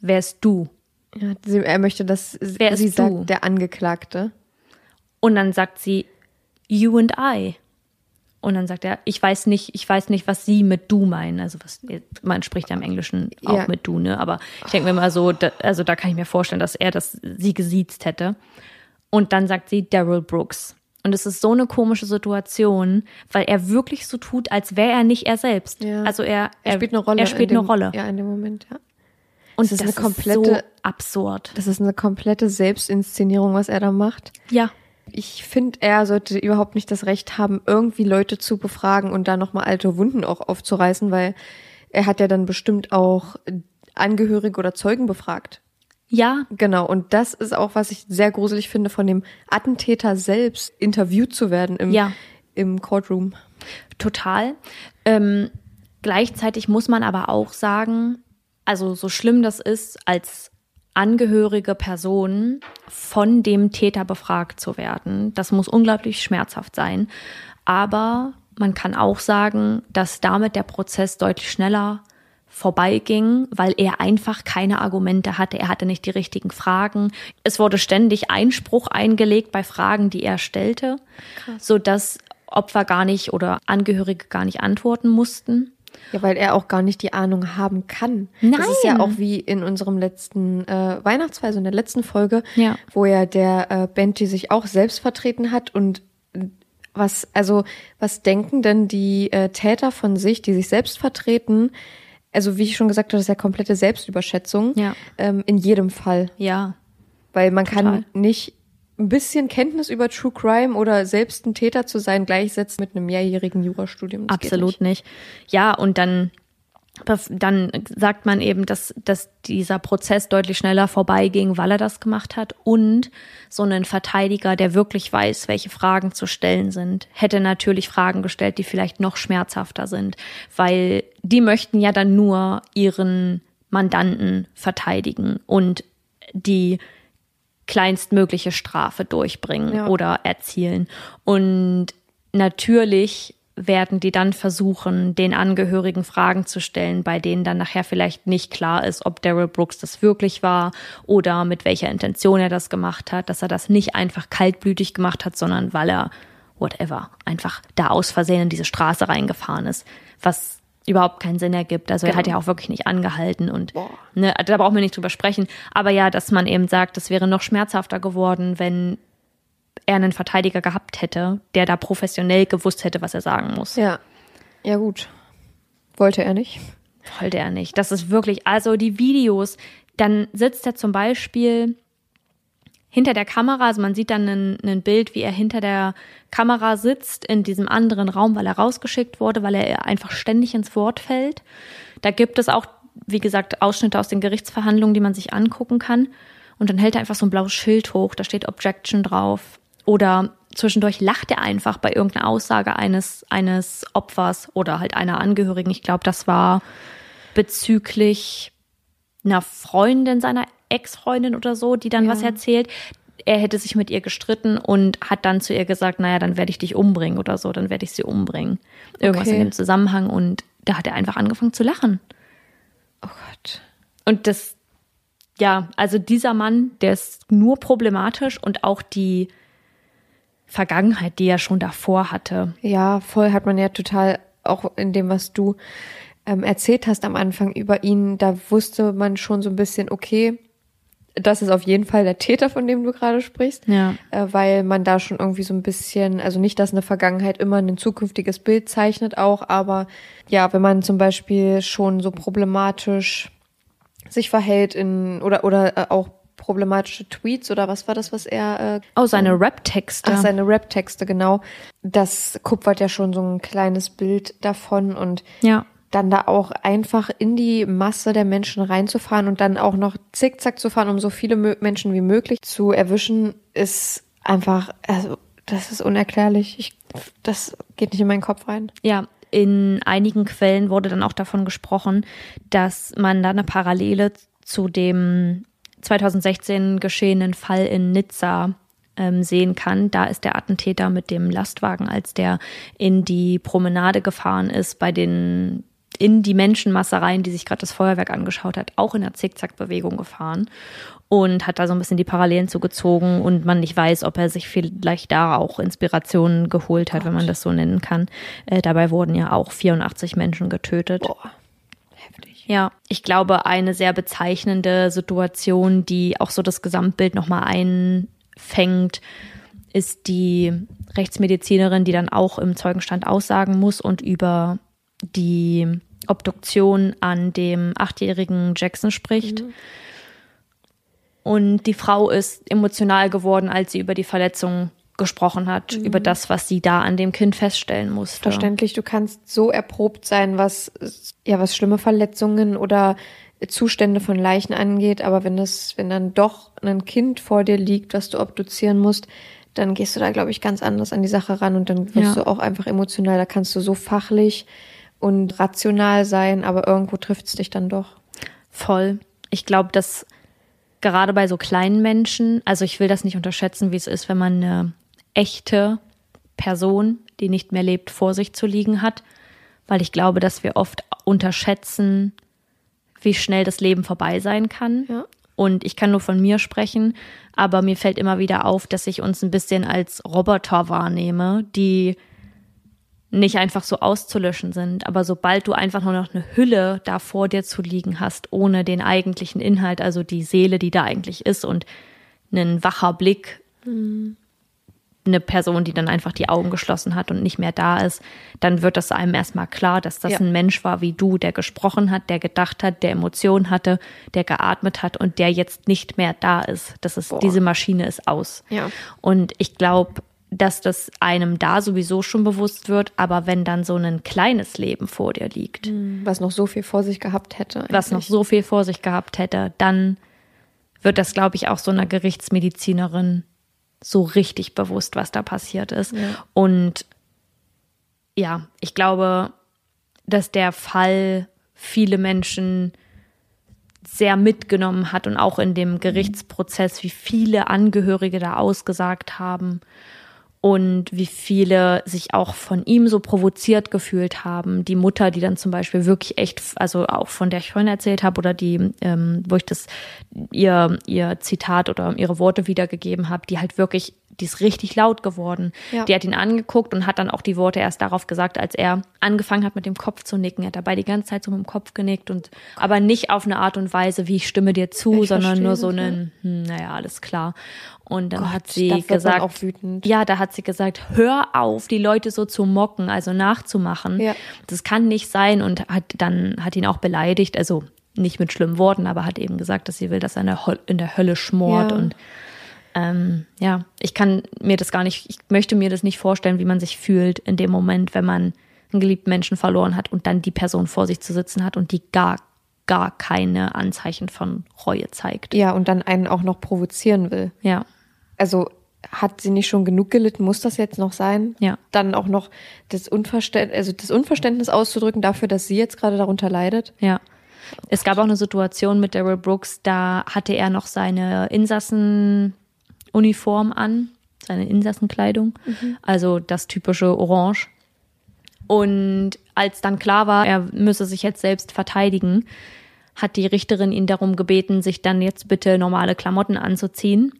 wer ist du? Ja, sie, er möchte, dass Wer sie sagt, du? der Angeklagte. Und dann sagt sie, you and I. Und dann sagt er, ich weiß nicht, ich weiß nicht, was sie mit du meinen. Also was, man spricht ja im Englischen auch ja. mit du, ne? Aber ich denke mir mal so, da, also da kann ich mir vorstellen, dass er das sie gesiezt hätte. Und dann sagt sie Daryl Brooks. Und es ist so eine komische Situation, weil er wirklich so tut, als wäre er nicht er selbst. Ja. Also er, er, er, spielt eine Rolle. Er spielt dem, eine Rolle. Ja, in dem Moment, ja. Und das, das ist eine komplette, ist so absurd. Das ist eine komplette Selbstinszenierung, was er da macht. Ja. Ich finde, er sollte überhaupt nicht das Recht haben, irgendwie Leute zu befragen und da nochmal alte Wunden auch aufzureißen, weil er hat ja dann bestimmt auch Angehörige oder Zeugen befragt. Ja. Genau. Und das ist auch, was ich sehr gruselig finde, von dem Attentäter selbst interviewt zu werden im, ja. im Courtroom. Total. Ähm, gleichzeitig muss man aber auch sagen, also so schlimm das ist, als angehörige Person von dem Täter befragt zu werden, das muss unglaublich schmerzhaft sein. Aber man kann auch sagen, dass damit der Prozess deutlich schneller vorbeiging, weil er einfach keine Argumente hatte. Er hatte nicht die richtigen Fragen. Es wurde ständig Einspruch eingelegt bei Fragen, die er stellte, Krass. sodass Opfer gar nicht oder Angehörige gar nicht antworten mussten. Ja, weil er auch gar nicht die Ahnung haben kann. Nein. Das ist ja auch wie in unserem letzten äh, Weihnachtsfall, so in der letzten Folge, ja. wo ja der äh, Benji sich auch selbst vertreten hat und was, also, was denken denn die äh, Täter von sich, die sich selbst vertreten? Also, wie ich schon gesagt habe, das ist ja komplette Selbstüberschätzung. Ja. Ähm, in jedem Fall. Ja. Weil man Total. kann nicht ein bisschen Kenntnis über True Crime oder selbst ein Täter zu sein gleichsetzt mit einem mehrjährigen Jurastudium. Das Absolut nicht. Ja, und dann, dann sagt man eben, dass, dass dieser Prozess deutlich schneller vorbeiging, weil er das gemacht hat. Und so ein Verteidiger, der wirklich weiß, welche Fragen zu stellen sind, hätte natürlich Fragen gestellt, die vielleicht noch schmerzhafter sind, weil die möchten ja dann nur ihren Mandanten verteidigen und die kleinstmögliche Strafe durchbringen Ja. oder erzielen. Und natürlich werden die dann versuchen, den Angehörigen Fragen zu stellen, bei denen dann nachher vielleicht nicht klar ist, ob Daryl Brooks das wirklich war oder mit welcher Intention er das gemacht hat, dass er das nicht einfach kaltblütig gemacht hat, sondern weil er whatever einfach da aus Versehen in diese Straße reingefahren ist, was überhaupt keinen Sinn ergibt. Also er hat ja auch wirklich nicht angehalten und ne, da brauchen wir nicht drüber sprechen. Aber ja, dass man eben sagt, das wäre noch schmerzhafter geworden, wenn er einen Verteidiger gehabt hätte, der da professionell gewusst hätte, was er sagen muss. Ja. Ja, gut. Wollte er nicht. Wollte er nicht. Das ist wirklich, also die Videos, dann sitzt er zum Beispiel hinter der Kamera, also man sieht dann ein, Bild, wie er hinter der Kamera sitzt in diesem anderen Raum, weil er rausgeschickt wurde, weil er einfach ständig ins Wort fällt. Da gibt es auch, wie gesagt, Ausschnitte aus den Gerichtsverhandlungen, die man sich angucken kann. Und dann hält er einfach so ein blaues Schild hoch, da steht Objection drauf. Oder zwischendurch lacht er einfach bei irgendeiner Aussage eines, eines Opfers oder halt einer Angehörigen. Ich glaube, das war bezüglich einer Freundin seiner Ex-Freundin oder so, die dann was erzählt. Er hätte sich mit ihr gestritten und hat dann zu ihr gesagt, naja, dann werde ich dich umbringen oder so, dann werde ich sie umbringen. Irgendwas Okay. in dem Zusammenhang und da hat er einfach angefangen zu lachen. Oh Gott. Und das, ja, also dieser Mann, der ist nur problematisch und auch die Vergangenheit, die er schon davor hatte. Ja, voll hat man ja total, auch in dem, was du ähm, erzählt hast am Anfang über ihn, da wusste man schon so ein bisschen, okay, das ist auf jeden Fall der Täter, von dem du gerade sprichst. Ja. Äh, weil man da schon irgendwie so ein bisschen, also nicht, dass eine Vergangenheit immer ein zukünftiges Bild zeichnet auch, aber ja, wenn man zum Beispiel schon so problematisch sich verhält in oder oder äh, auch problematische Tweets oder was war das, was er äh, Oh, seine Rap-Texte. Ach, seine Rap-Texte, genau. Das kupfert ja schon so ein kleines Bild davon und ja. Dann da auch einfach in die Masse der Menschen reinzufahren und dann auch noch zickzack zu fahren, um so viele Menschen wie möglich zu erwischen, ist einfach, also das ist unerklärlich. Ich, das geht nicht in meinen Kopf rein. Ja, in einigen Quellen wurde dann auch davon gesprochen, dass man da eine Parallele zu dem 2016 geschehenen Fall in Nizza ähm, sehen kann. Da ist der Attentäter mit dem Lastwagen, als der in die Promenade gefahren ist, bei den in die Menschenmasse rein, die sich gerade das Feuerwerk angeschaut hat, auch in der Zickzack-Bewegung gefahren und hat da so ein bisschen die Parallelen zugezogen und man nicht weiß, ob er sich vielleicht da auch Inspirationen geholt hat, wenn man das so nennen kann. Äh, dabei wurden ja auch 84 Menschen getötet. Boah, heftig. Ja, ich glaube, eine sehr bezeichnende Situation, die auch so das Gesamtbild nochmal einfängt, ist die Rechtsmedizinerin, die dann auch im Zeugenstand aussagen muss und über die Obduktion an dem achtjährigen Jackson spricht. Und die Frau ist emotional geworden, als sie über die Verletzung gesprochen hat, über das, was sie da an dem Kind feststellen musste. Verständlich, du kannst so erprobt sein, was ja was schlimme Verletzungen oder Zustände von Leichen angeht, aber wenn das, wenn dann doch ein Kind vor dir liegt, was du obduzieren musst, dann gehst du da, glaube ich, ganz anders an die Sache ran und dann wirst Ja. du auch einfach emotional. Da kannst du so fachlich und rational sein, aber irgendwo trifft es dich dann doch. Voll. Ich glaube, dass gerade bei so kleinen Menschen, also ich will das nicht unterschätzen, wie es ist, wenn man eine echte Person, die nicht mehr lebt, vor sich zu liegen hat, weil ich glaube, dass wir oft unterschätzen, wie schnell das Leben vorbei sein kann. Ja. Und ich kann nur von mir sprechen, aber mir fällt immer wieder auf, dass ich uns ein bisschen als Roboter wahrnehme, die nicht einfach so auszulöschen sind. Aber sobald du einfach nur noch eine Hülle da vor dir zu liegen hast, ohne den eigentlichen Inhalt, also die Seele, die da eigentlich ist und einen wacher Blick, eine Person, die dann einfach die Augen geschlossen hat und nicht mehr da ist, dann wird das einem erstmal klar, dass das Ja. ein Mensch war wie du, der gesprochen hat, der gedacht hat, der Emotionen hatte, der geatmet hat und der jetzt nicht mehr da ist. Das ist, diese Maschine ist aus. Ja. Und ich glaube, dass das einem da sowieso schon bewusst wird, aber wenn dann so ein kleines Leben vor dir liegt, Was noch so viel vor sich gehabt hätte. was noch eigentlich. so viel vor sich gehabt hätte, dann wird das, glaube ich, auch so einer Gerichtsmedizinerin so richtig bewusst, was da passiert ist. Und ja, ich glaube, dass der Fall viele Menschen sehr mitgenommen hat und auch in dem Gerichtsprozess, wie viele Angehörige da ausgesagt haben und wie viele sich auch von ihm so provoziert gefühlt haben. Die Mutter, die dann zum Beispiel wirklich echt, also auch von der ich vorhin erzählt habe oder die, ähm, wo ich das ihr ihr Zitat oder ihre Worte wiedergegeben habe, die halt wirklich, die ist richtig laut geworden. Ja. Die hat ihn angeguckt und hat dann auch die Worte erst darauf gesagt, als er angefangen hat mit dem Kopf zu nicken. Er hat dabei die ganze Zeit so mit dem Kopf genickt und aber nicht auf eine Art und Weise, wie ich stimme dir zu, Ich sondern nur so einen, hm, naja, alles klar. Und dann Gott, hat sie gesagt, ja, da hat sie gesagt, hör auf, die Leute so zu mocken, also nachzumachen. Ja. Das kann nicht sein und hat dann hat ihn auch beleidigt, also nicht mit schlimmen Worten, aber hat eben gesagt, dass sie will, dass er in der, Hol- in der Hölle schmort Ja. und ähm, ja, ich kann mir das gar nicht, ich möchte mir das nicht vorstellen, wie man sich fühlt in dem Moment, wenn man einen geliebten Menschen verloren hat und dann die Person vor sich zu sitzen hat und die gar, gar keine Anzeichen von Reue zeigt. Ja, und dann einen auch noch provozieren will. Ja, Also hat sie nicht schon genug gelitten? Muss das jetzt noch sein? Ja. Dann auch noch das Unverständnis, also das Unverständnis auszudrücken dafür, dass sie jetzt gerade darunter leidet. Ja. Es gab auch eine Situation mit Daryl Brooks, da hatte er noch seine Insassenuniform an, seine Insassenkleidung, also das typische Orange. Und als dann klar war, er müsse sich jetzt selbst verteidigen, hat die Richterin ihn darum gebeten, sich dann jetzt bitte normale Klamotten anzuziehen,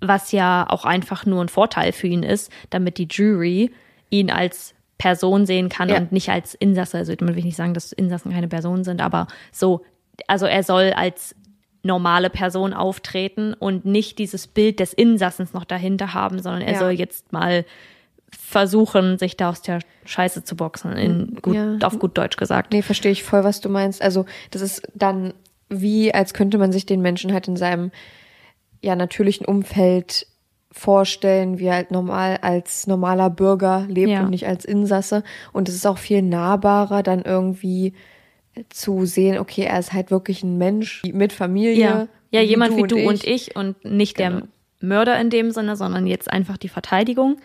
was ja auch einfach nur ein Vorteil für ihn ist, damit die Jury ihn als Person sehen kann Ja. und nicht als Insasse. Also damit will ich nicht sagen, dass Insassen keine Personen sind, aber so, also er soll als normale Person auftreten und nicht dieses Bild des Insassens noch dahinter haben, sondern er Ja. soll jetzt mal versuchen, sich da aus der Scheiße zu boxen, in gut, Ja. auf gut Deutsch gesagt. Nee, verstehe ich voll, was du meinst. Also, das ist dann wie, als könnte man sich den Menschen halt in seinem ja natürlichen Umfeld vorstellen, wie er halt normal als normaler Bürger lebt Ja. und nicht als Insasse. Und es ist auch viel nahbarer, dann irgendwie zu sehen, okay, er ist halt wirklich ein Mensch mit Familie. Ja, ja jemand wie du ich. und ich und nicht Genau. der Mörder in dem Sinne, sondern jetzt einfach die Verteidigung.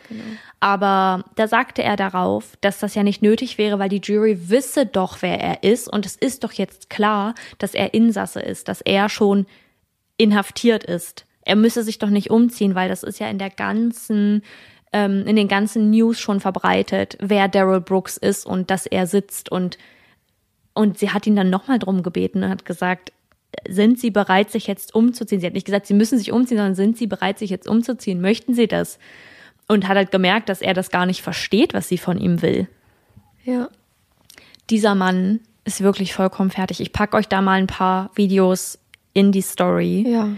Aber da sagte er darauf, dass das ja nicht nötig wäre, weil die Jury wisse doch, wer er ist. Und es ist doch jetzt klar, dass er Insasse ist, dass er schon inhaftiert ist. Er müsse sich doch nicht umziehen, weil das ist ja in der ganzen, ähm, in den ganzen News schon verbreitet, wer Daryl Brooks ist und dass er sitzt und und sie hat ihn dann nochmal drum gebeten und hat gesagt, sind Sie bereit, sich jetzt umzuziehen? Sie hat nicht gesagt, Sie müssen sich umziehen, sondern sind Sie bereit, sich jetzt umzuziehen? Möchten Sie das? Und hat halt gemerkt, dass er das gar nicht versteht, was sie von ihm will. Ja. Dieser Mann ist wirklich vollkommen fertig. Ich packe euch da mal ein paar Videos in die Story. Ja.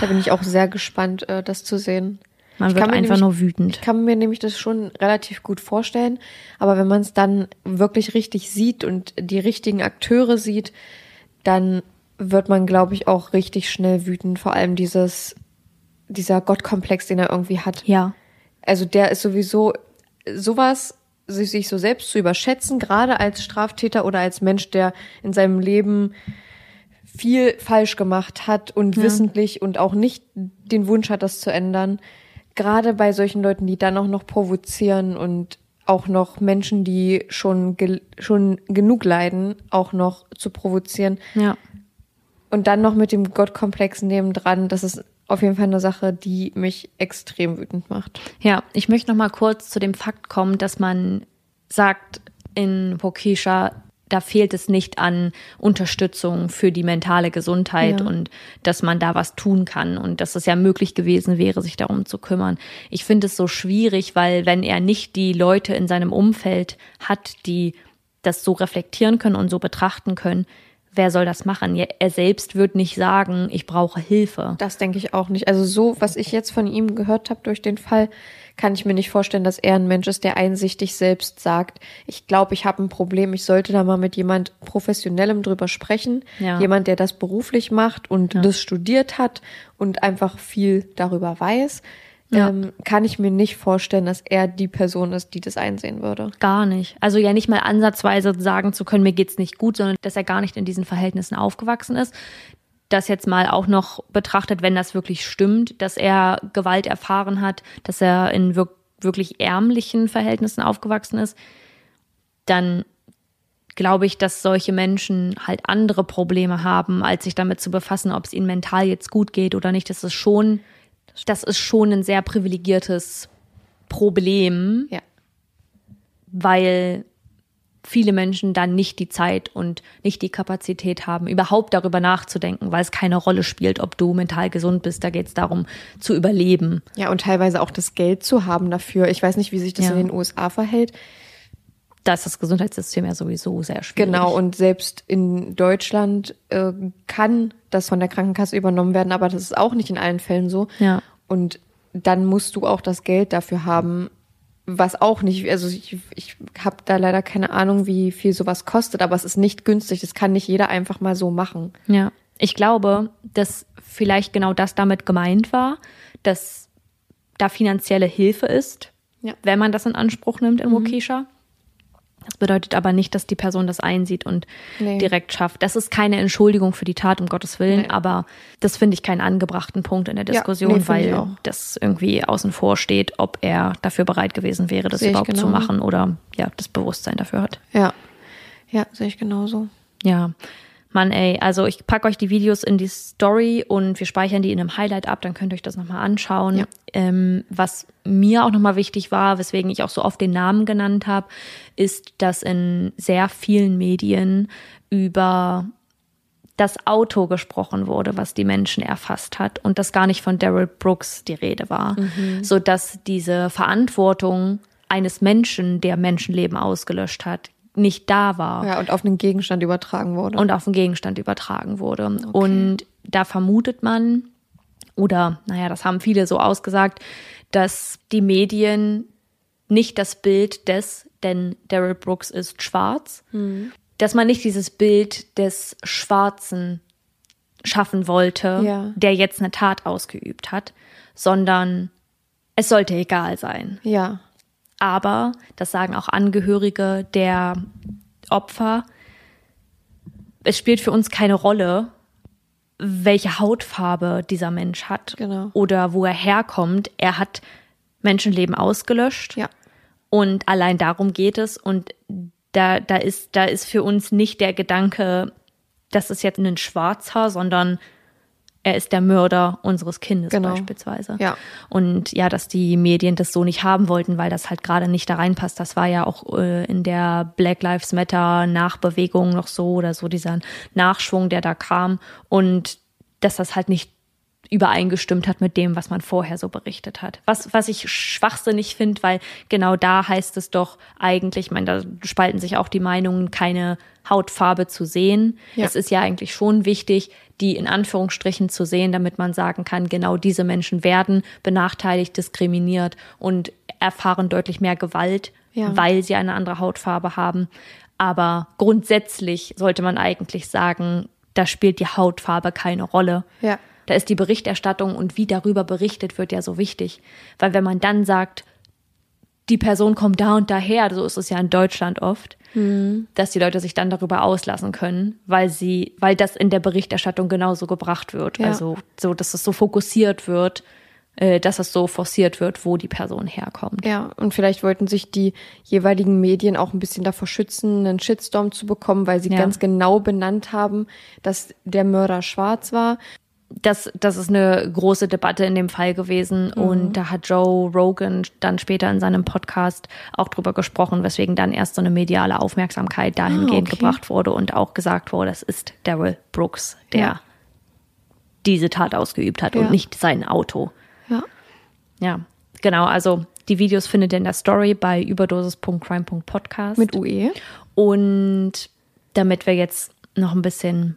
Da bin ich auch sehr gespannt, äh, das zu sehen. Man wird kann mir einfach nämlich- nur wütend. Ich kann mir nämlich das schon relativ gut vorstellen, aber wenn man es dann wirklich richtig sieht und die richtigen Akteure sieht, dann wird man, glaube ich, auch richtig schnell wütend. Vor allem dieses, dieser Gottkomplex, den er irgendwie hat. Ja. Also der ist sowieso sowas, sich, sich so selbst zu überschätzen, gerade als Straftäter oder als Mensch, der in seinem Leben viel falsch gemacht hat und wissentlich und auch nicht den Wunsch hat, das zu ändern. Gerade bei solchen Leuten, die dann auch noch provozieren und auch noch Menschen, die schon, gel- schon genug leiden, auch noch zu provozieren. Ja. Und dann noch mit dem Gottkomplex nebendran, das ist auf jeden Fall eine Sache, die mich extrem wütend macht. Ja, ich möchte noch mal kurz zu dem Fakt kommen, dass man sagt in Waukesha, da fehlt es nicht an Unterstützung für die mentale Gesundheit Ja. und dass man da was tun kann und dass es ja möglich gewesen wäre, sich darum zu kümmern. Ich finde es so schwierig, weil wenn er nicht die Leute in seinem Umfeld hat, die das so reflektieren können und so betrachten können, wer soll das machen? Er selbst wird nicht sagen, ich brauche Hilfe. Das denke ich auch nicht. Also so, was ich jetzt von ihm gehört habe durch den Fall, kann ich mir nicht vorstellen, dass er ein Mensch ist, der einsichtig selbst sagt, ich glaube, ich habe ein Problem, ich sollte da mal mit jemand Professionellem drüber sprechen. Ja. Jemand, der das beruflich macht und das studiert hat und einfach viel darüber weiß. Ja. Ähm, kann ich mir nicht vorstellen, dass er die Person ist, die das einsehen würde. Gar nicht. Also ja nicht mal ansatzweise sagen zu können, mir geht's nicht gut, sondern dass er gar nicht in diesen Verhältnissen aufgewachsen ist. Das jetzt mal auch noch betrachtet, wenn das wirklich stimmt, dass er Gewalt erfahren hat, dass er in wirk wirklich ärmlichen Verhältnissen aufgewachsen ist, dann glaube ich, dass solche Menschen halt andere Probleme haben, als sich damit zu befassen, ob es ihnen mental jetzt gut geht oder nicht. Das ist schon, das ist schon ein sehr privilegiertes Problem, Ja. weil viele Menschen dann nicht die Zeit und nicht die Kapazität haben, überhaupt darüber nachzudenken, weil es keine Rolle spielt, ob du mental gesund bist. Da geht es darum, zu überleben. Ja, und teilweise auch das Geld zu haben dafür. Ich weiß nicht, wie sich das Ja. in den USA verhält. Da ist das Gesundheitssystem ja sowieso sehr schwierig. Genau, und selbst in Deutschland äh, kann das von der Krankenkasse übernommen werden, aber das ist auch nicht in allen Fällen so. Ja. Und dann musst du auch das Geld dafür haben, was auch nicht, also ich, ich habe da leider keine Ahnung, wie viel sowas kostet, aber es ist nicht günstig. Das kann nicht jeder einfach mal so machen. Ja, ich glaube, dass vielleicht genau das damit gemeint war, dass da finanzielle Hilfe ist, Ja. wenn man das in Anspruch nimmt in Waukesha. Das bedeutet aber nicht, dass die Person das einsieht und Nee. direkt schafft. Das ist keine Entschuldigung für die Tat, um Gottes Willen, Nee. aber das finde ich keinen angebrachten Punkt in der Ja, Diskussion, nee, finde ich weil das irgendwie außen vor steht, ob er dafür bereit gewesen wäre, das überhaupt zu genauso. machen oder ja, das Bewusstsein dafür hat. Ja. Ja, sehe ich genauso. Ja, Mann, ey, also ich packe euch die Videos in die Story und wir speichern die in einem Highlight ab, dann könnt ihr euch das nochmal anschauen. Ja. Ähm, was mir auch nochmal wichtig war, weswegen ich auch so oft den Namen genannt habe, ist, dass in sehr vielen Medien über das Auto gesprochen wurde, was die Menschen erfasst hat und dass gar nicht von Daryl Brooks die Rede war, so dass diese Verantwortung eines Menschen, der Menschenleben ausgelöscht hat, nicht da war Ja, und auf einen Gegenstand übertragen wurde. und auf den Gegenstand übertragen wurde. Und da vermutet man, oder naja, das haben viele so ausgesagt, dass die Medien nicht das Bild des, denn Daryl Brooks ist schwarz, dass man nicht dieses Bild des Schwarzen schaffen wollte, Ja. der jetzt eine Tat ausgeübt hat, sondern es sollte egal sein. ja, Aber, das sagen auch Angehörige der Opfer, es spielt für uns keine Rolle, welche Hautfarbe dieser Mensch hat Genau. oder wo er herkommt. Er hat Menschenleben ausgelöscht ja. und allein darum geht es. Und da, da, ist, da ist für uns nicht der Gedanke, das ist jetzt ein Schwarzer, sondern er ist der Mörder unseres Kindes Genau. beispielsweise. Ja. Und ja, dass die Medien das so nicht haben wollten, weil das halt gerade nicht da reinpasst. Das war ja auch äh, in der Black Lives Matter Nachbewegung noch so oder so dieser Nachschwung, der da kam. Und dass das halt nicht übereingestimmt hat mit dem, was man vorher so berichtet hat. Was, was ich schwachsinnig finde, weil genau da heißt es doch eigentlich, ich meine, da spalten sich auch die Meinungen, keine Hautfarbe zu sehen. Ja. Es ist ja eigentlich schon wichtig, die in Anführungsstrichen zu sehen, damit man sagen kann, genau diese Menschen werden benachteiligt, diskriminiert und erfahren deutlich mehr Gewalt, Ja. weil sie eine andere Hautfarbe haben. Aber grundsätzlich sollte man eigentlich sagen, da spielt die Hautfarbe keine Rolle. Ja. Da ist die Berichterstattung und wie darüber berichtet wird ja so wichtig. Weil wenn man dann sagt, die Person kommt da und daher, so ist es ja in Deutschland oft, dass die Leute sich dann darüber auslassen können, weil sie, weil das in der Berichterstattung genauso gebracht wird. Ja. Also so, dass es so fokussiert wird, äh, dass es so forciert wird, wo die Person herkommt. Ja, und vielleicht wollten sich die jeweiligen Medien auch ein bisschen davor schützen, einen Shitstorm zu bekommen, weil sie Ja. ganz genau benannt haben, dass der Mörder schwarz war. Das, das ist eine große Debatte in dem Fall gewesen und da hat Joe Rogan dann später in seinem Podcast auch drüber gesprochen, weswegen dann erst so eine mediale Aufmerksamkeit dahingehend okay. gebracht wurde und auch gesagt wurde, es ist Daryl Brooks, der Ja. diese Tat ausgeübt hat Ja. und nicht sein Auto. Ja. Ja, genau, also die Videos findet ihr in der Story bei überdosis.crime.podcast. Mit UE. Und damit wir jetzt noch ein bisschen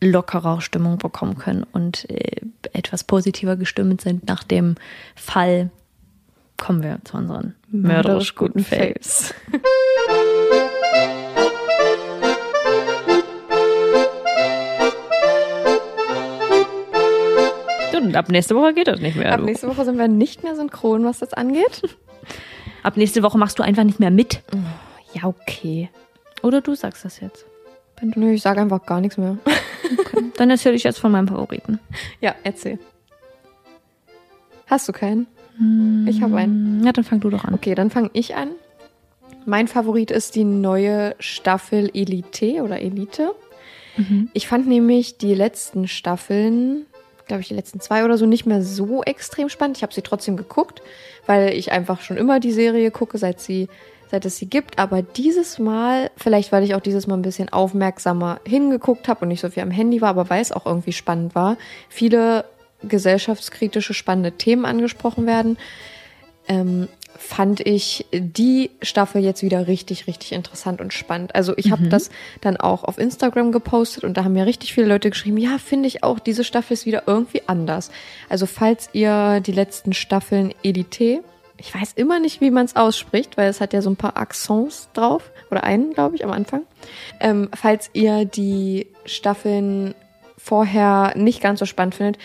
lockerer Stimmung bekommen können und äh, etwas positiver gestimmt sind nach dem Fall, kommen wir zu unseren mörderisch guten Faves. Und ab nächste Woche geht das nicht mehr. Ab du. nächste Woche sind wir nicht mehr synchron, was das angeht. Ab nächste Woche machst du einfach nicht mehr mit. Ja, okay. Oder du sagst das jetzt. Nö, ich sage einfach gar nichts mehr. Dann erzähle ich jetzt von meinem Favoriten. Ja, erzähl. Hast du keinen? Ich habe einen. Ja, dann fang du doch an. Okay, dann fange ich an. Mein Favorit ist die neue Staffel Elite oder Elite. Ich fand nämlich die letzten Staffeln, glaube ich, die letzten zwei oder so, nicht mehr so extrem spannend. Ich habe sie trotzdem geguckt, weil ich einfach schon immer die Serie gucke, seit sie, seit es sie gibt. Aber dieses Mal, vielleicht weil ich auch dieses Mal ein bisschen aufmerksamer hingeguckt habe und nicht so viel am Handy war, aber weil es auch irgendwie spannend war, viele gesellschaftskritische, spannende Themen angesprochen werden, ähm, fand ich die Staffel jetzt wieder richtig, richtig interessant und spannend. Also ich habe das dann auch auf Instagram gepostet und da haben mir richtig viele Leute geschrieben, ja, finde ich auch, diese Staffel ist wieder irgendwie anders. Also falls ihr die letzten Staffeln Edité, ich weiß immer nicht, wie man es ausspricht, weil es hat ja so ein paar Accents drauf, oder einen, glaube ich, am Anfang. Ähm, falls ihr die Staffeln vorher nicht ganz so spannend findet,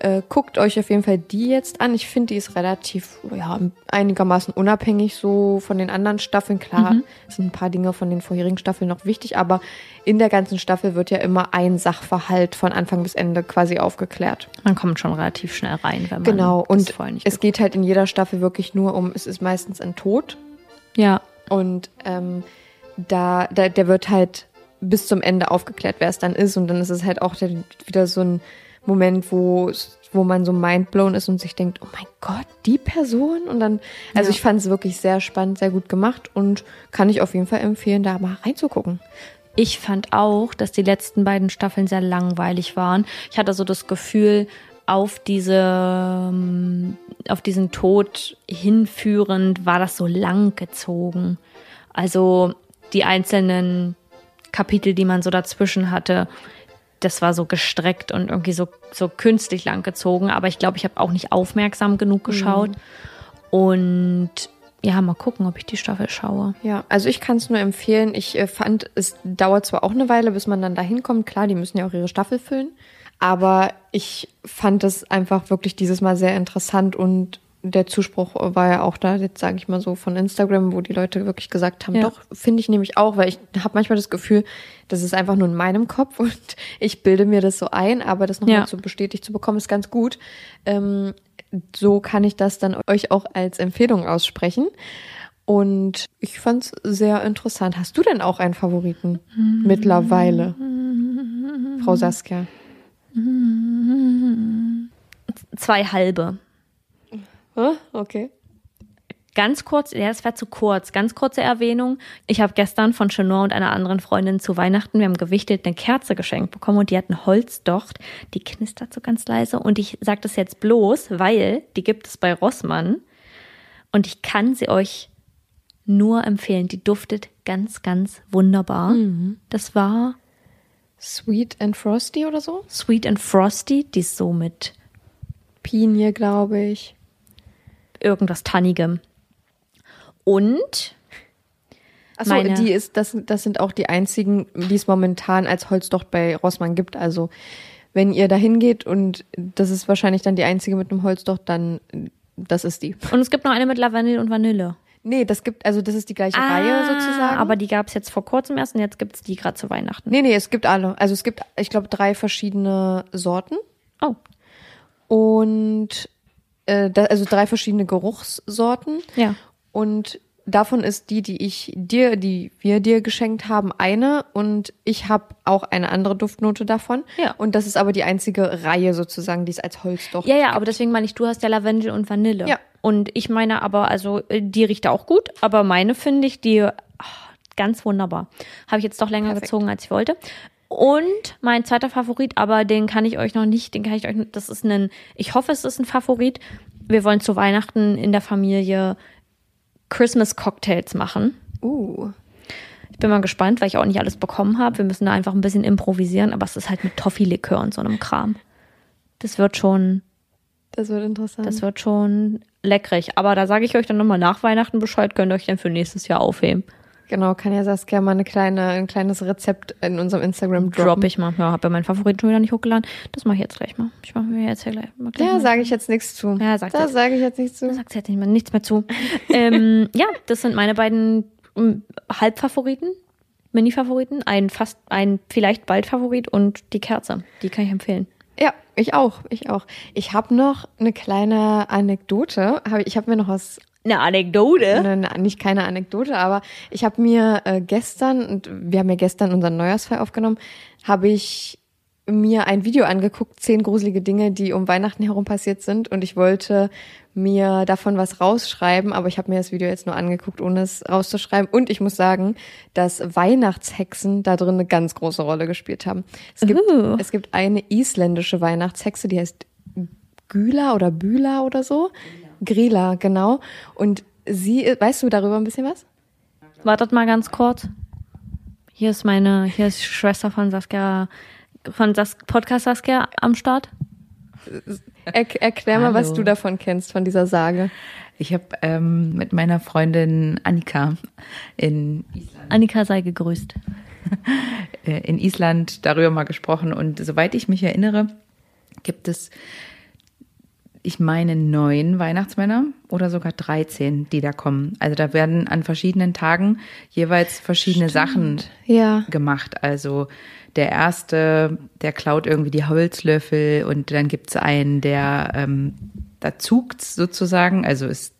äh, guckt euch auf jeden Fall die jetzt an. Ich finde, die ist relativ, ja, einigermaßen unabhängig so von den anderen Staffeln. Klar, sind ein paar Dinge von den vorherigen Staffeln noch wichtig, aber in der ganzen Staffel wird ja immer ein Sachverhalt von Anfang bis Ende quasi aufgeklärt. Man kommt schon relativ schnell rein, wenn man Genau, das und vorher nicht es geht halt in jeder Staffel wirklich nur um, es ist meistens ein Tod Ja, und ähm, da, da, der wird halt bis zum Ende aufgeklärt, wer es dann ist. Und dann ist es halt auch wieder so ein Moment, wo, wo man so mindblown ist und sich denkt, oh mein Gott, die Person? Und dann, also Ja. ich fand es wirklich sehr spannend, sehr gut gemacht und kann ich auf jeden Fall empfehlen, da mal reinzugucken. ich fand auch, dass die letzten beiden Staffeln sehr langweilig waren. Ich hatte so das Gefühl, auf diese, ähm, auf diesen Tod hinführend war das so lang gezogen. Also die einzelnen Kapitel, die man so dazwischen hatte, das war so gestreckt und irgendwie so, so künstlich lang gezogen. Aber ich glaube, ich habe auch nicht aufmerksam genug geschaut. Und ja, mal gucken, ob ich die Staffel schaue. Ja, also ich kann es nur empfehlen. Ich äh, fand, es dauert zwar auch eine Weile, bis man dann da hinkommt. Klar, die müssen ja auch ihre Staffel füllen. Aber ich fand es einfach wirklich dieses Mal sehr interessant und der Zuspruch war ja auch da, jetzt sage ich mal so von Instagram, wo die Leute wirklich gesagt haben, Ja. doch, finde ich nämlich auch, weil ich habe manchmal das Gefühl, das ist einfach nur in meinem Kopf und ich bilde mir das so ein, aber das nochmal Ja. so bestätigt zu bekommen, ist ganz gut. Ähm, so kann ich das dann euch auch als Empfehlung aussprechen. Und ich fand's sehr interessant. Hast du denn auch einen Favoriten mittlerweile, Frau Saskia? Zwei halbe. Okay. Ganz kurz, ja, es war zu kurz. Ganz kurze Erwähnung. Ich habe gestern von Chenor und einer anderen Freundin zu Weihnachten, wir haben gewichtet, eine Kerze geschenkt bekommen und die hat eine Holzdocht. Die knistert so ganz leise und ich sage das jetzt bloß, weil die gibt es bei Rossmann und ich kann sie euch nur empfehlen. Die duftet ganz, ganz wunderbar. Das war Sweet and Frosty oder so? Sweet and Frosty, die ist so mit Pinie, glaube ich. Irgendwas Tannigem. Und Achso, Meine- die ist, das, das sind auch die einzigen, die es momentan als Holzdocht bei Rossmann gibt. Also wenn ihr da hingeht und das ist wahrscheinlich dann die einzige mit einem Holzdocht, dann das ist die. Und es gibt noch eine mit Lavendel und Vanille. Nee, das gibt, also das ist die gleiche Reihe sozusagen. Ah, Aber die gab es jetzt vor kurzem erst und jetzt gibt es die gerade zu Weihnachten. nee, nee, es gibt alle. Also es gibt, ich glaube, drei verschiedene Sorten Oh, und äh, da, also drei verschiedene Geruchssorten. ja. Und davon ist die, die ich dir, die wir dir geschenkt haben, eine und ich habe auch eine andere Duftnote davon. Ja. Und das ist aber die einzige Reihe sozusagen, die es als Holzdocht Ja, ja, aber deswegen meine ich, du hast ja Lavendel und Vanille. Ja. Und ich meine aber, also äh, die riecht auch gut, aber meine finde ich die ah, ganz wunderbar. Habe ich jetzt doch länger Perfekt. gezogen, als ich wollte. Und mein zweiter Favorit, aber den kann ich euch noch nicht, den kann ich euch, das ist ein, ich hoffe, es ist ein Favorit. Wir wollen zu Weihnachten in der Familie Christmas Cocktails machen. Uh. bin mal gespannt, weil ich auch nicht alles bekommen habe. Wir müssen da einfach ein bisschen improvisieren, aber es ist halt mit Toffee-Likör und so einem Kram. Das wird schon, Das wird interessant. das wird schon leckrig. Aber da sage ich euch dann nochmal nach Weihnachten Bescheid, könnt ihr euch dann für nächstes Jahr aufheben. Genau, kann ja Saskia mal eine kleine, ein kleines Rezept in unserem Instagram droppen. Drop ich mal. Ja, habe ja meinen Favoriten schon wieder nicht hochgeladen. Das mache ich jetzt gleich mal. Ich mache mir jetzt hier gleich mal gleich Ja, sage ich jetzt nichts zu. Ja, sagt da sage ich jetzt nichts zu. Da sagt jetzt nicht mehr, nichts mehr zu. ähm, ja, das sind meine beiden ähm, Halbfavoriten, Mini-Favoriten, ein fast, ein vielleicht bald Favorit und die Kerze. Die kann ich empfehlen. Ja, ich auch, ich auch. Ich habe noch eine kleine Anekdote. Ich habe mir noch was Eine Anekdote. eine, eine, nicht keine Anekdote, aber ich habe mir äh, gestern, und wir haben ja gestern unseren Neujahrsfeier aufgenommen, habe ich mir ein Video angeguckt, zehn gruselige Dinge, die um Weihnachten herum passiert sind und ich wollte mir davon was rausschreiben, aber ich habe mir das Video jetzt nur angeguckt, ohne es rauszuschreiben und ich muss sagen, dass Weihnachtshexen da drin eine ganz große Rolle gespielt haben. Es gibt, Uh. es gibt eine isländische Weihnachtshexe, die heißt Güla oder Büla oder so. Grila, genau. Und sie, weißt du darüber ein bisschen was? Wartet mal ganz kurz. Hier ist meine, hier ist Schwester von Saskia, von Sas Podcast Saskia am Start. Er, erklär mal, was Hallo. du davon kennst, von dieser Sage. Ich habe ähm, mit meiner Freundin Annika in Island, Annika sei gegrüßt. äh, in Island darüber mal gesprochen und soweit ich mich erinnere, gibt es, ich meine, neun Weihnachtsmänner oder sogar 13, die da kommen. Also da werden an verschiedenen Tagen jeweils verschiedene Sachen Ja. gemacht. Also der erste, der klaut irgendwie die Holzlöffel und dann gibt's einen, der ähm, da zugt sozusagen, also es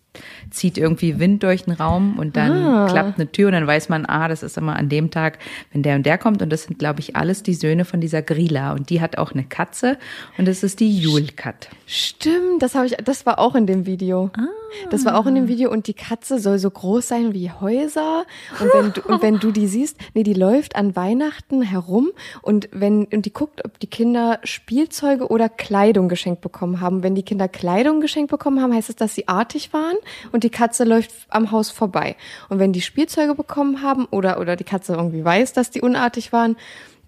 zieht irgendwie Wind durch den Raum und dann Ah. klappt eine Tür und dann weiß man, ah, das ist immer an dem Tag, wenn der und der kommt und das sind, glaube ich, alles die Söhne von dieser Grilla und die hat auch eine Katze und das ist die Julkat. Stimmt, das habe ich, das war auch in dem Video. Das war auch in dem Video und die Katze soll so groß sein wie Häuser und wenn du, und wenn du die siehst, nee, die läuft an Weihnachten herum und wenn und die guckt, ob die Kinder Spielzeuge oder Kleidung geschenkt bekommen haben. Wenn die Kinder Kleidung geschenkt bekommen haben, heißt es, dass sie artig waren und die Katze läuft am Haus vorbei. Und wenn die Spielzeuge bekommen haben oder oder die Katze irgendwie weiß, dass die unartig waren,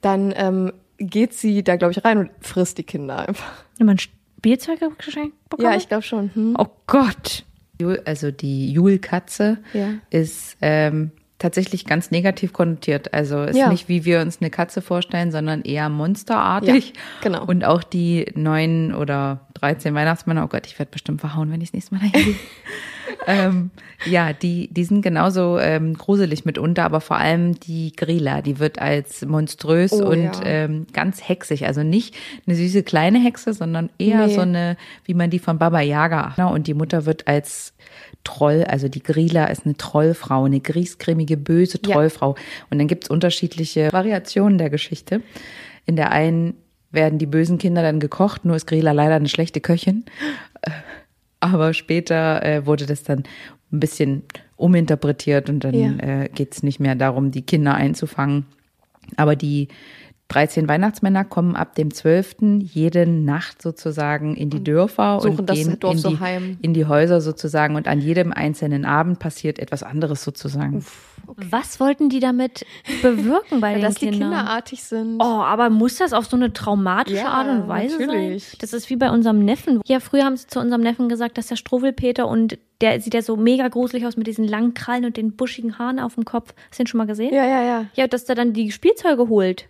dann ähm, geht sie da glaube ich rein und frisst die Kinder einfach. Wenn man Spielzeuge geschenkt bekommen? Ja, ich glaube schon. Hm. Oh Gott. Jul, also die Julkatze Ja. ist ähm, tatsächlich ganz negativ konnotiert. Also ist Ja. nicht, wie wir uns eine Katze vorstellen, sondern eher monsterartig. Ja, genau. Und auch die neun oder 13 Weihnachtsmänner, oh Gott, ich werde bestimmt verhauen, wenn ich das nächste Mal dahin ähm, ja, die, die sind genauso ähm, gruselig mitunter, aber vor allem die Grilla, die wird als monströs Oh, und ja. ähm, ganz hexig. Also nicht eine süße kleine Hexe, sondern eher Nee. so eine, wie man die von Baba Yaga. Ja, Und die Mutter wird als Troll, also die Grilla ist eine Trollfrau, eine griesgrämige, böse Ja. Trollfrau. Und dann gibt's unterschiedliche Variationen der Geschichte. In der einen werden die bösen Kinder dann gekocht, nur ist Grilla leider eine schlechte Köchin. Äh, Aber später äh, wurde das dann ein bisschen uminterpretiert und dann Ja. äh, geht's nicht mehr darum, die Kinder einzufangen. Aber die 13 Weihnachtsmänner kommen ab dem 12. jede Nacht sozusagen in die Dörfer suchen und das gehen Dorf in so die, heim. in die Häuser sozusagen und an jedem einzelnen Abend passiert etwas anderes sozusagen. Was wollten die damit bewirken bei den dass die Kindern? Kinder artig sind. Oh, aber muss das auf so eine traumatische Ja, Art und Weise natürlich. sein? Das ist wie bei unserem Neffen. Ja, früher haben sie zu unserem Neffen gesagt, dass der Struwwelpeter und der sieht ja so mega gruselig aus mit diesen langen Krallen und den buschigen Haaren auf dem Kopf. Hast du den schon mal gesehen? Ja, ja, ja. Ja, dass der dann die Spielzeuge holt.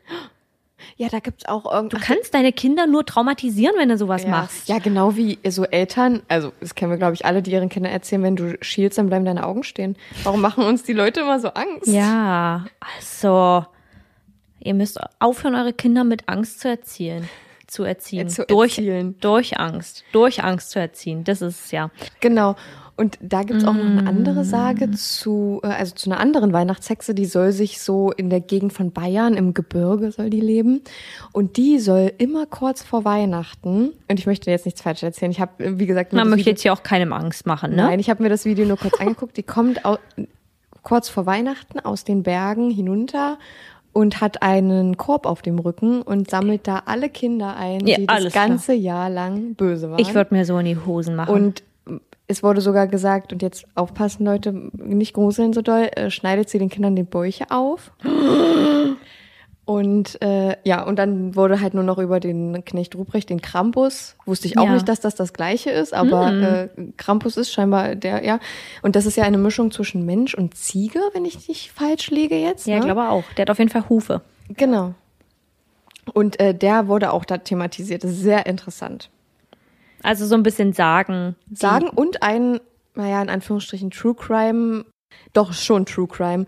Ja, da gibt's auch irgend Du kannst deine Kinder nur traumatisieren, wenn du sowas ja. machst. Ja, genau wie so Eltern, also das kennen wir, glaube ich, alle, die ihren Kindern erzählen, wenn du schielst, dann bleiben deine Augen stehen. Warum machen uns die Leute immer so Angst? Ja, also ihr müsst aufhören, eure Kinder mit Angst zu erziehen. Zu erziehen. Äh, zu durch, erzielen. durch Angst. Durch Angst zu erziehen. Das ist es ja. Genau. Und da gibt's auch noch eine Mm. andere Sage zu, äh, also zu einer anderen Weihnachtshexe, die soll sich so in der Gegend von Bayern im Gebirge soll die leben. Und die soll immer kurz vor Weihnachten, und ich möchte jetzt nichts falsch erzählen, ich habe, wie gesagt, Man möchte Video- jetzt hier auch keinem Angst machen, ne? Nein, ich habe mir das Video nur kurz angeguckt. Die kommt au kurz vor Weihnachten aus den Bergen hinunter und hat einen Korb auf dem Rücken und sammelt da alle Kinder ein, Ja, die das alles klar. ganze Jahr lang böse waren. Ich würde mir so in die Hosen machen. und es wurde sogar gesagt, und jetzt aufpassen, Leute, nicht gruseln so doll, äh, schneidet sie den Kindern die Bäuche auf. Und äh, ja, und dann wurde halt nur noch über den Knecht Ruprecht, den Krampus, wusste ich auch Ja. nicht, dass das das gleiche ist, aber äh, Krampus ist scheinbar der, ja. Und das ist ja eine Mischung zwischen Mensch und Ziege, wenn ich nicht falsch liege jetzt. Ja, ne? ich glaube auch. Der hat auf jeden Fall Hufe. Genau. Und äh, der wurde auch da thematisiert. Das ist sehr interessant. Also so ein bisschen Sagen. Sagen und ein, naja, in Anführungsstrichen True Crime, doch schon True Crime.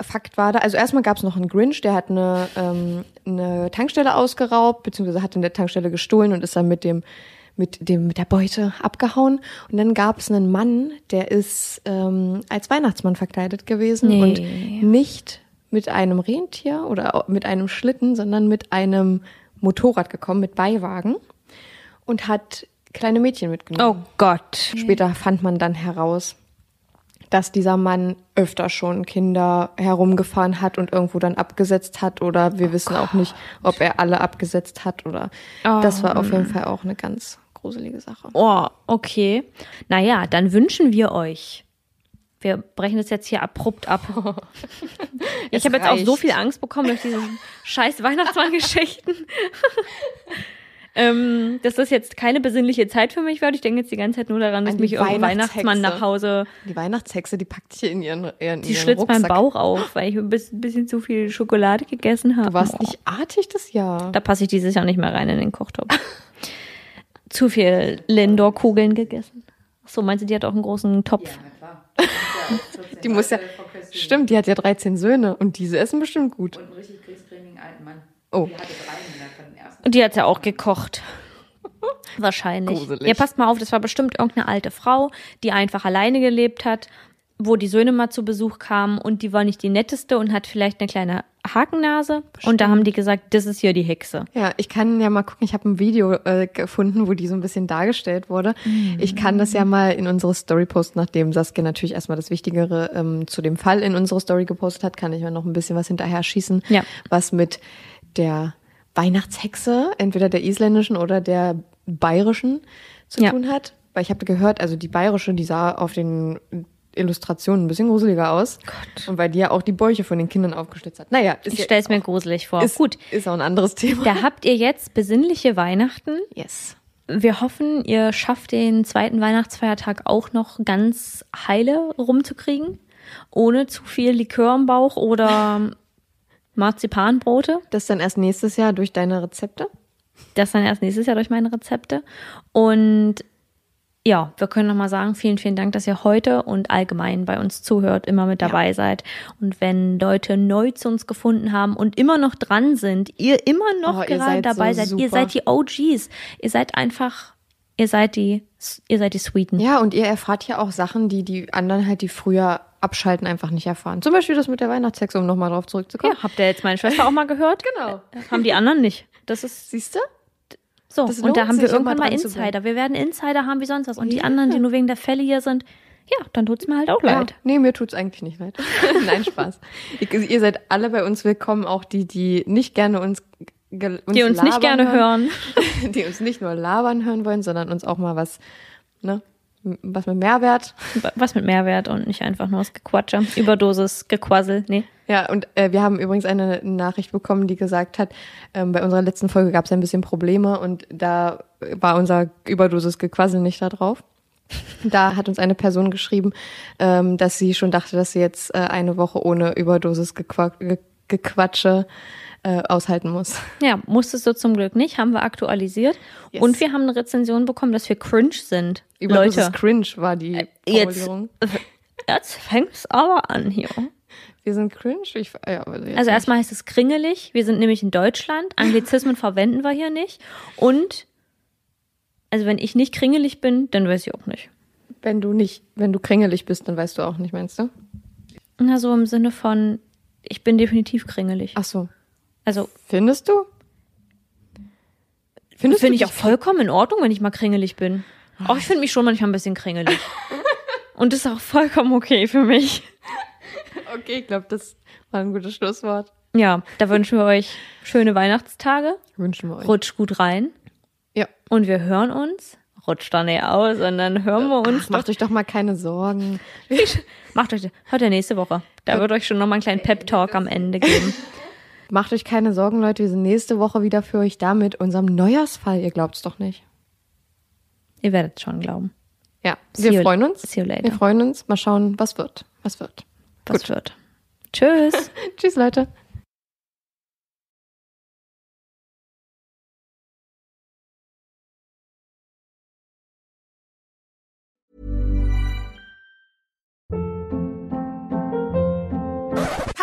Fakt war da, also erstmal gab es noch einen Grinch, der hat eine, ähm, eine Tankstelle ausgeraubt, beziehungsweise hat in der Tankstelle gestohlen und ist dann mit dem mit dem mit der Beute abgehauen. Und dann gab es einen Mann, der ist ähm, als Weihnachtsmann verkleidet gewesen Nee. und nicht mit einem Rentier oder mit einem Schlitten, sondern mit einem Motorrad gekommen, mit Beiwagen und hat kleine Mädchen mitgenommen. Oh Gott. Später fand man dann heraus, dass dieser Mann öfter schon Kinder herumgefahren hat und irgendwo dann abgesetzt hat oder wir wissen auch nicht, ob er alle abgesetzt hat oder das war auf jeden Fall auch eine ganz gruselige Sache. Oh, okay. Naja, dann wünschen wir euch. Wir brechen das jetzt hier abrupt ab. ich habe jetzt auch so viel Angst bekommen durch diese scheiß Weihnachtsmann-Geschichten. ähm, dass das jetzt keine besinnliche Zeit für mich wird. Ich denke jetzt die ganze Zeit nur daran, dass mich irgendein. Weihnachtsmann nach Hause, Die Weihnachtshexe, die packt hier in ihren, ihren, die ihren schlitzt meinen Rucksack. Bauch auf, weil ich ein bisschen, bisschen zu viel Schokolade gegessen habe. Du warst nicht artig das Jahr. Da passe ich dieses Jahr nicht mehr rein in den Kochtopf. Zu viel Lindor-Kugeln gegessen. Ach so, meinst du, die hat auch einen großen Topf? Die muss ja, stimmt, die hat ja 13 Söhne und diese essen bestimmt gut. Und einen richtig kriegstränigen alten Mann. Oh. Die hatte drei Kinder von den ersten. Und die hat ja auch gekocht. Wahrscheinlich. Gruselig. Ja, passt mal auf, das war bestimmt irgendeine alte Frau, die einfach alleine gelebt hat, wo die Söhne mal zu Besuch kamen und die war nicht die netteste und hat vielleicht eine kleine Hakennase. Und da haben die gesagt, das ist hier die Hexe. Ja, ich kann ja mal gucken, ich habe ein Video äh, gefunden, wo die so ein bisschen dargestellt wurde. Ich kann das ja mal in unsere Story posten, nachdem Saskia natürlich erstmal das Wichtigere ähm, zu dem Fall in unsere Story gepostet hat, kann ich mal noch ein bisschen was hinterher schießen, Ja. was mit der Weihnachtshexe, entweder der isländischen oder der bayerischen zu Ja. tun hat. Weil ich habe gehört, also die bayerische, die sah auf den Illustrationen ein bisschen gruseliger aus. Und weil die ja auch die Bäuche von den Kindern aufgeschlitzt hat. Naja, ist, Ich ja- stelle es mir gruselig vor. ist, Gut, ist auch ein anderes Thema. da habt ihr jetzt besinnliche Weihnachten. Yes. Wir hoffen, ihr schafft den zweiten Weihnachtsfeiertag auch noch ganz heile rumzukriegen. Ohne zu viel Likör im Bauch oder Marzipanbrote. Das dann erst nächstes Jahr durch deine Rezepte? Das dann erst nächstes Jahr durch meine Rezepte. Und ja, wir können nochmal sagen, vielen, vielen Dank, dass ihr heute und allgemein bei uns zuhört, immer mit dabei seid. Und wenn Leute neu zu uns gefunden haben und immer noch dran sind, ihr immer noch Oh, ihr gerade seid dabei so seid, ihr super. seid die OGs. Ihr seid einfach, ihr seid die, ihr seid die Sweeten. Ja, und ihr erfahrt ja auch Sachen, die die anderen halt, die früher abschalten, einfach nicht erfahren. Zum Beispiel das mit der Weihnachtshexe, um nochmal drauf zurückzukommen. Ja, habt ihr jetzt meine Schwester auch mal gehört? Genau. Haben die anderen nicht. Das ist Siehst du? so. Das Und da haben wir irgendwann mal. Insider. Wir werden Insider haben wie sonst was. Und die Ja. anderen, die nur wegen der Fälle hier sind, ja, dann tut's mir halt auch leid. Ja, nee, mir tut's eigentlich nicht leid. Nein, Spaß. ihr, seid alle bei uns willkommen, auch die, die nicht gerne uns, uns Die uns nicht gerne hören. Die uns nicht nur labern hören wollen, sondern uns auch mal was, ne, was mit Mehrwert. Was mit Mehrwert und nicht einfach nur das Gequatsche. Überdosis, Gequassel. Nee. Ja, und äh, wir haben übrigens eine Nachricht bekommen, die gesagt hat, ähm, bei unserer letzten Folge gab es ein bisschen Probleme und da war unser Überdosis Gequassel nicht da drauf. Da hat uns eine Person geschrieben, ähm, dass sie schon dachte, dass sie jetzt äh, eine Woche ohne Überdosis Gequa Ge Gequatsche äh, aushalten muss. Ja, musstest du zum Glück nicht. Haben wir aktualisiert. Yes. Und wir haben eine Rezension bekommen, dass wir cringe sind. Überdosis Leute, cringe war die jetzt, Formulierung. jetzt fängt's aber an hier. Wir sind cringe? Ich, ja, jetzt Also nicht. erstmal heißt es kringelig. Wir sind nämlich in Deutschland. Anglizismen verwenden wir hier nicht. Und, also wenn ich nicht kringelig bin, dann weiß ich auch nicht. Wenn du nicht, wenn du kringelig bist, dann weißt du auch nicht, meinst du? Na, so im Sinne von, ich bin definitiv kringelig. Ach so. Also, Findest du? Findest finde ich auch vollkommen in Ordnung, wenn ich mal kringelig bin. Auch ich finde mich schon manchmal ein bisschen kringelig. Und das ist auch vollkommen okay für mich. Okay, ich glaube, das war ein gutes Schlusswort. Ja, da wünschen wir euch schöne Weihnachtstage. Wünschen wir euch. Rutscht gut rein. Ja. Und wir hören uns rutscht da nicht aus und dann hören wir uns Ach, macht euch doch mal keine Sorgen. Macht euch, hört ihr nächste Woche. Da wird euch schon nochmal einen kleinen Pep-Talk am Ende geben. Macht euch keine Sorgen, Leute. Wir sind nächste Woche wieder für euch da mit unserem Neujahrsfall. Ihr glaubt's doch nicht. Ihr werdet schon glauben. Ja, See wir you- freuen uns. see you later. Wir freuen uns. Mal schauen, was wird. Was wird. Was wird. Tschüss. Tschüss, Leute.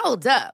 Hold up.